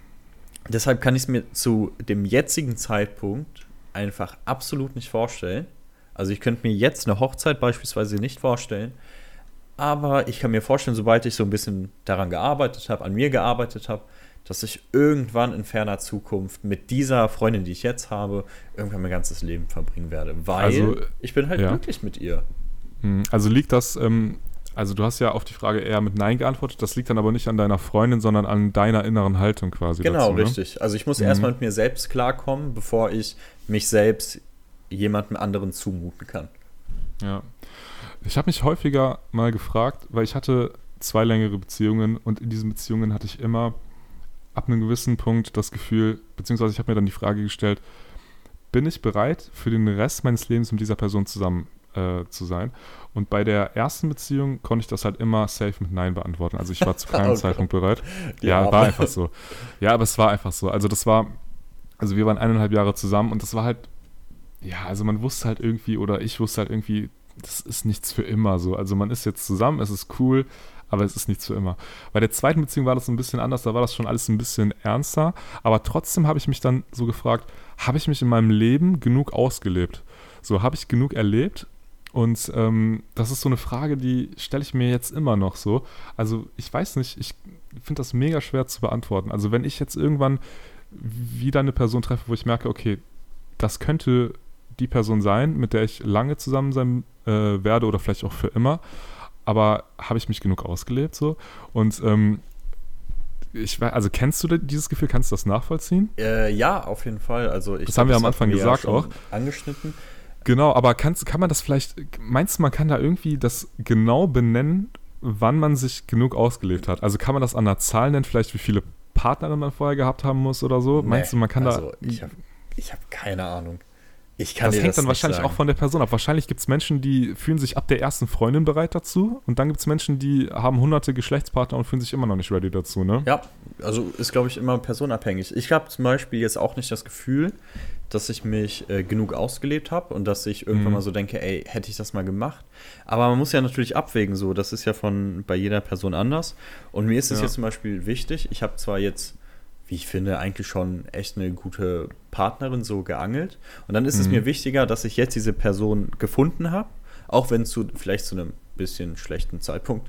deshalb kann ich es mir zu dem jetzigen Zeitpunkt einfach absolut nicht vorstellen. Also ich könnte mir jetzt eine Hochzeit beispielsweise nicht vorstellen. Aber ich kann mir vorstellen, sobald ich so ein bisschen daran gearbeitet habe, an mir gearbeitet habe, dass ich irgendwann in ferner Zukunft mit dieser Freundin, die ich jetzt habe, irgendwann mein ganzes Leben verbringen werde. Weil also, ich bin halt ja. glücklich mit ihr. Hm, also liegt das, ähm, also du hast ja auf die Frage eher mit Nein geantwortet, das liegt dann aber nicht an deiner Freundin, sondern an deiner inneren Haltung quasi. Genau, dazu, ne? richtig. Also ich muss mhm. erstmal mit mir selbst klarkommen, bevor ich mich selbst jemandem anderen zumuten kann. Ja. Ich habe mich häufiger mal gefragt, weil ich hatte zwei längere Beziehungen und in diesen Beziehungen hatte ich immer ab einem gewissen Punkt das Gefühl, beziehungsweise ich habe mir dann die Frage gestellt, bin ich bereit, für den Rest meines Lebens mit dieser Person zusammen äh, zu sein? Und bei der ersten Beziehung konnte ich das halt immer safe mit Nein beantworten. Also ich war zu keinem okay. Zeitpunkt bereit. Ja, ja, war einfach so. Ja, aber es war einfach so. Also das war, also wir waren eineinhalb Jahre zusammen und das war halt, ja, also man wusste halt irgendwie, oder ich wusste halt irgendwie, das ist nichts für immer so. Also man ist jetzt zusammen, es ist cool, aber es ist nichts für immer. Bei der zweiten Beziehung war das ein bisschen anders, da war das schon alles ein bisschen ernster, aber trotzdem habe ich mich dann so gefragt, habe ich mich in meinem Leben genug ausgelebt? So, habe ich genug erlebt? Und ähm, das ist so eine Frage, die stelle ich mir jetzt immer noch so. Also ich weiß nicht, ich finde das mega schwer zu beantworten. Also wenn ich jetzt irgendwann wieder eine Person treffe, wo ich merke, okay, das könnte die Person sein, mit der ich lange zusammen sein äh, werde oder vielleicht auch für immer, aber habe ich mich genug ausgelebt so? Und ähm, ich weiß, also kennst du dieses Gefühl, kannst du das nachvollziehen? Äh, ja, auf jeden Fall. Also ich das haben wir am Anfang gesagt ja auch. Angeschnitten. Genau, aber kannst, kann man das vielleicht, meinst du, man kann da irgendwie das genau benennen, wann man sich genug ausgelebt hat? Also kann man das an einer Zahl nennen, vielleicht wie viele Partnerinnen man vorher gehabt haben muss oder so? Nee, meinst du, man kann also da. Ich habe ich hab keine Ahnung. Ich kann das hängt das dann wahrscheinlich sagen. auch von der Person ab. Wahrscheinlich gibt es Menschen, die fühlen sich ab der ersten Freundin bereit dazu. Und dann gibt es Menschen, die haben hunderte Geschlechtspartner und fühlen sich immer noch nicht ready dazu, ne? Ja, also ist, glaube ich, immer personabhängig. Ich habe zum Beispiel jetzt auch nicht das Gefühl, dass ich mich äh, genug ausgelebt habe und dass ich irgendwann mhm. mal so denke, ey, hätte ich das mal gemacht. Aber man muss ja natürlich abwägen, so, das ist ja von bei jeder Person anders. Und mir ist es ja. jetzt zum Beispiel wichtig, ich habe zwar jetzt wie ich finde, eigentlich schon echt eine gute Partnerin so geangelt. Und dann ist mhm. es mir wichtiger, dass ich jetzt diese Person gefunden habe, auch wenn zu vielleicht zu einem bisschen schlechten Zeitpunkt,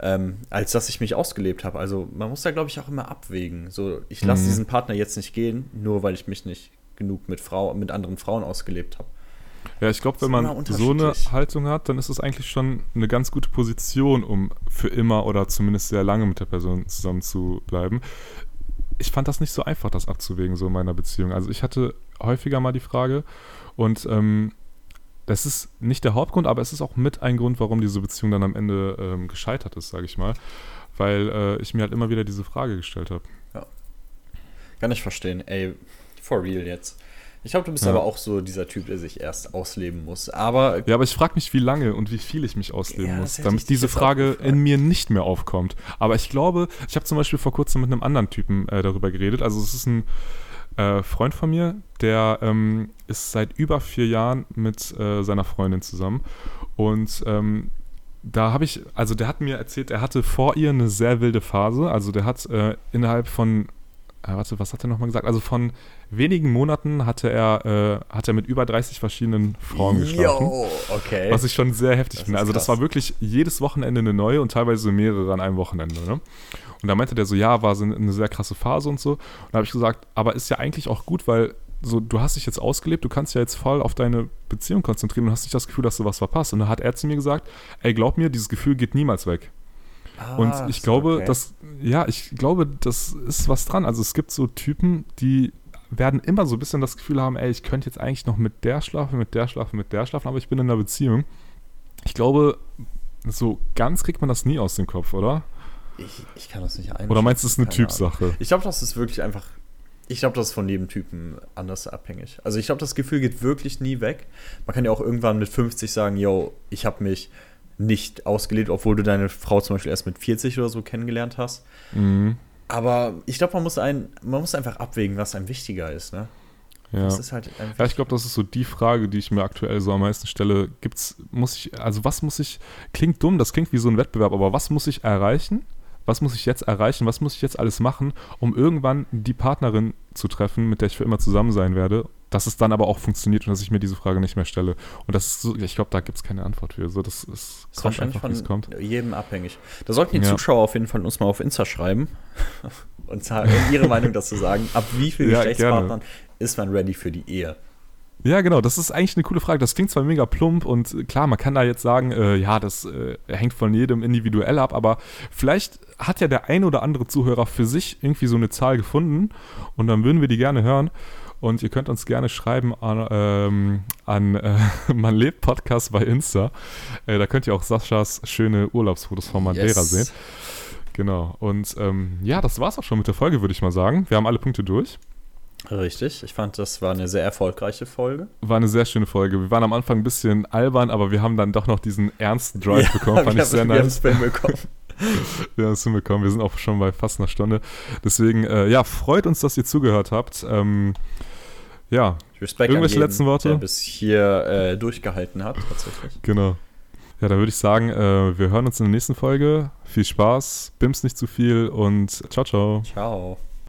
ähm, als dass ich mich ausgelebt habe. Also man muss da, glaube ich, auch immer abwägen. So, ich lasse mhm. diesen Partner jetzt nicht gehen, nur weil ich mich nicht genug mit Frau, mit anderen Frauen ausgelebt habe. Ja, ich glaube, wenn man so eine Haltung hat, dann ist es eigentlich schon eine ganz gute Position, um für immer oder zumindest sehr lange mit der Person zusammen zu bleiben ich fand das nicht so einfach, das abzuwägen, so in meiner Beziehung. Also ich hatte häufiger mal die Frage und ähm, das ist nicht der Hauptgrund, aber es ist auch mit ein Grund, warum diese Beziehung dann am Ende ähm, gescheitert ist, sage ich mal. Weil äh, ich mir halt immer wieder diese Frage gestellt habe. Ja. Kann ich verstehen. Ey, for real jetzt. Ich glaube, du bist Ja. aber auch so dieser Typ, der sich erst ausleben muss. Aber Ja, aber ich frage mich, wie lange und wie viel ich mich ausleben Ja, muss, damit diese Frage in mir nicht mehr aufkommt. Aber ich glaube, ich habe zum Beispiel vor kurzem mit einem anderen Typen äh, darüber geredet. Also es ist ein äh, Freund von mir, der ähm, ist seit über vier Jahren mit äh, seiner Freundin zusammen. Und ähm, da habe ich, also der hat mir erzählt, er hatte vor ihr eine sehr wilde Phase. Also der hat äh, innerhalb von, äh, warte, was hat er nochmal gesagt? Also von wenigen Monaten hatte er, äh, hat er mit über 30 verschiedenen Frauen geschlafen. Yo, okay. Was ich schon sehr heftig Das finde. Also das krass. war wirklich jedes Wochenende eine neue und teilweise mehrere an einem Wochenende. Ne? Und da meinte der so, ja, war so eine sehr krasse Phase und so. Und da habe ich gesagt, aber ist ja eigentlich auch gut, weil so, du hast dich jetzt ausgelebt, du kannst ja jetzt voll auf deine Beziehung konzentrieren und hast nicht das Gefühl, dass du was verpasst. Und da hat er zu mir gesagt, ey, glaub mir, dieses Gefühl geht niemals weg. Und Ah, ich glaube, okay. dass, ja, ich glaube, das ist was dran. Also es gibt so Typen, die werden immer so ein bisschen das Gefühl haben, ey, ich könnte jetzt eigentlich noch mit der schlafen, mit der schlafen, mit der schlafen, aber ich bin in einer Beziehung. Ich glaube, so ganz kriegt man das nie aus dem Kopf, oder? Ich, ich kann das nicht einschätzen. Oder meinst du, es ist eine. Typsache? Ich glaube, das ist wirklich einfach. Ich glaube, das ist von jedem Typen anders abhängig. Also ich glaube, das Gefühl geht wirklich nie weg. Man kann ja auch irgendwann mit 50 sagen, yo, ich habe mich nicht ausgelebt, obwohl du deine Frau zum Beispiel erst mit 40 oder so kennengelernt hast. Mhm. Aber ich glaube, man muss ein, man muss einfach abwägen, was einem wichtiger ist. Ne? Ja. Halt. Ja, ich glaube, das ist so die Frage, die ich mir aktuell so am meisten stelle. Gibt's, muss ich, also was muss ich, klingt dumm, das klingt wie so ein Wettbewerb, aber was muss ich erreichen? Was muss ich jetzt erreichen? Was muss ich jetzt alles machen, um irgendwann die Partnerin zu treffen, mit der ich für immer zusammen sein werde? Dass es dann aber auch funktioniert und dass ich mir diese Frage nicht mehr stelle. Und das ist so, ich glaube, da gibt es keine Antwort für. So, das ist, Das ist kommt einfach, von kommt. jedem abhängig. Da sollten die Ja. Zuschauer auf jeden Fall uns mal auf Insta schreiben und sagen, ihre Meinung dazu sagen. Ab wie vielen Ja, Geschlechtspartnern ist man ready für die Ehe? Ja, genau, das ist eigentlich eine coole Frage. Das klingt zwar mega plump und äh, klar, man kann da jetzt sagen, äh, ja, das äh, hängt von jedem individuell ab, aber vielleicht hat ja der ein oder andere Zuhörer für sich irgendwie so eine Zahl gefunden und dann würden wir die gerne hören. Und ihr könnt uns gerne schreiben an, ähm, an äh, Man lebt Podcast bei Insta. Äh, da könnt ihr auch Saschas schöne Urlaubsfotos von Madeira Yes. sehen. Genau. Und ähm, ja, das war's auch schon mit der Folge, würde ich mal sagen. Wir haben alle Punkte durch. Richtig. Ich fand, das war eine sehr erfolgreiche Folge. War eine sehr schöne Folge. Wir waren am Anfang ein bisschen albern, aber wir haben dann doch noch diesen ernsten Drive bekommen. Fand wir ich sehr haben- wir nice. haben's hinbekommen. Wir haben es hinbekommen. Wir sind auch schon bei fast einer Stunde. Deswegen, äh, ja, freut uns, dass ihr zugehört habt. Ähm, ja, Respekt Irgendwelche jeden, letzten Worte? der bis hier äh, durchgehalten hat, tatsächlich. genau. Ja, dann würde ich sagen, äh, wir hören uns in der nächsten Folge. Viel Spaß, bims nicht zu viel und ciao, ciao. Ciao.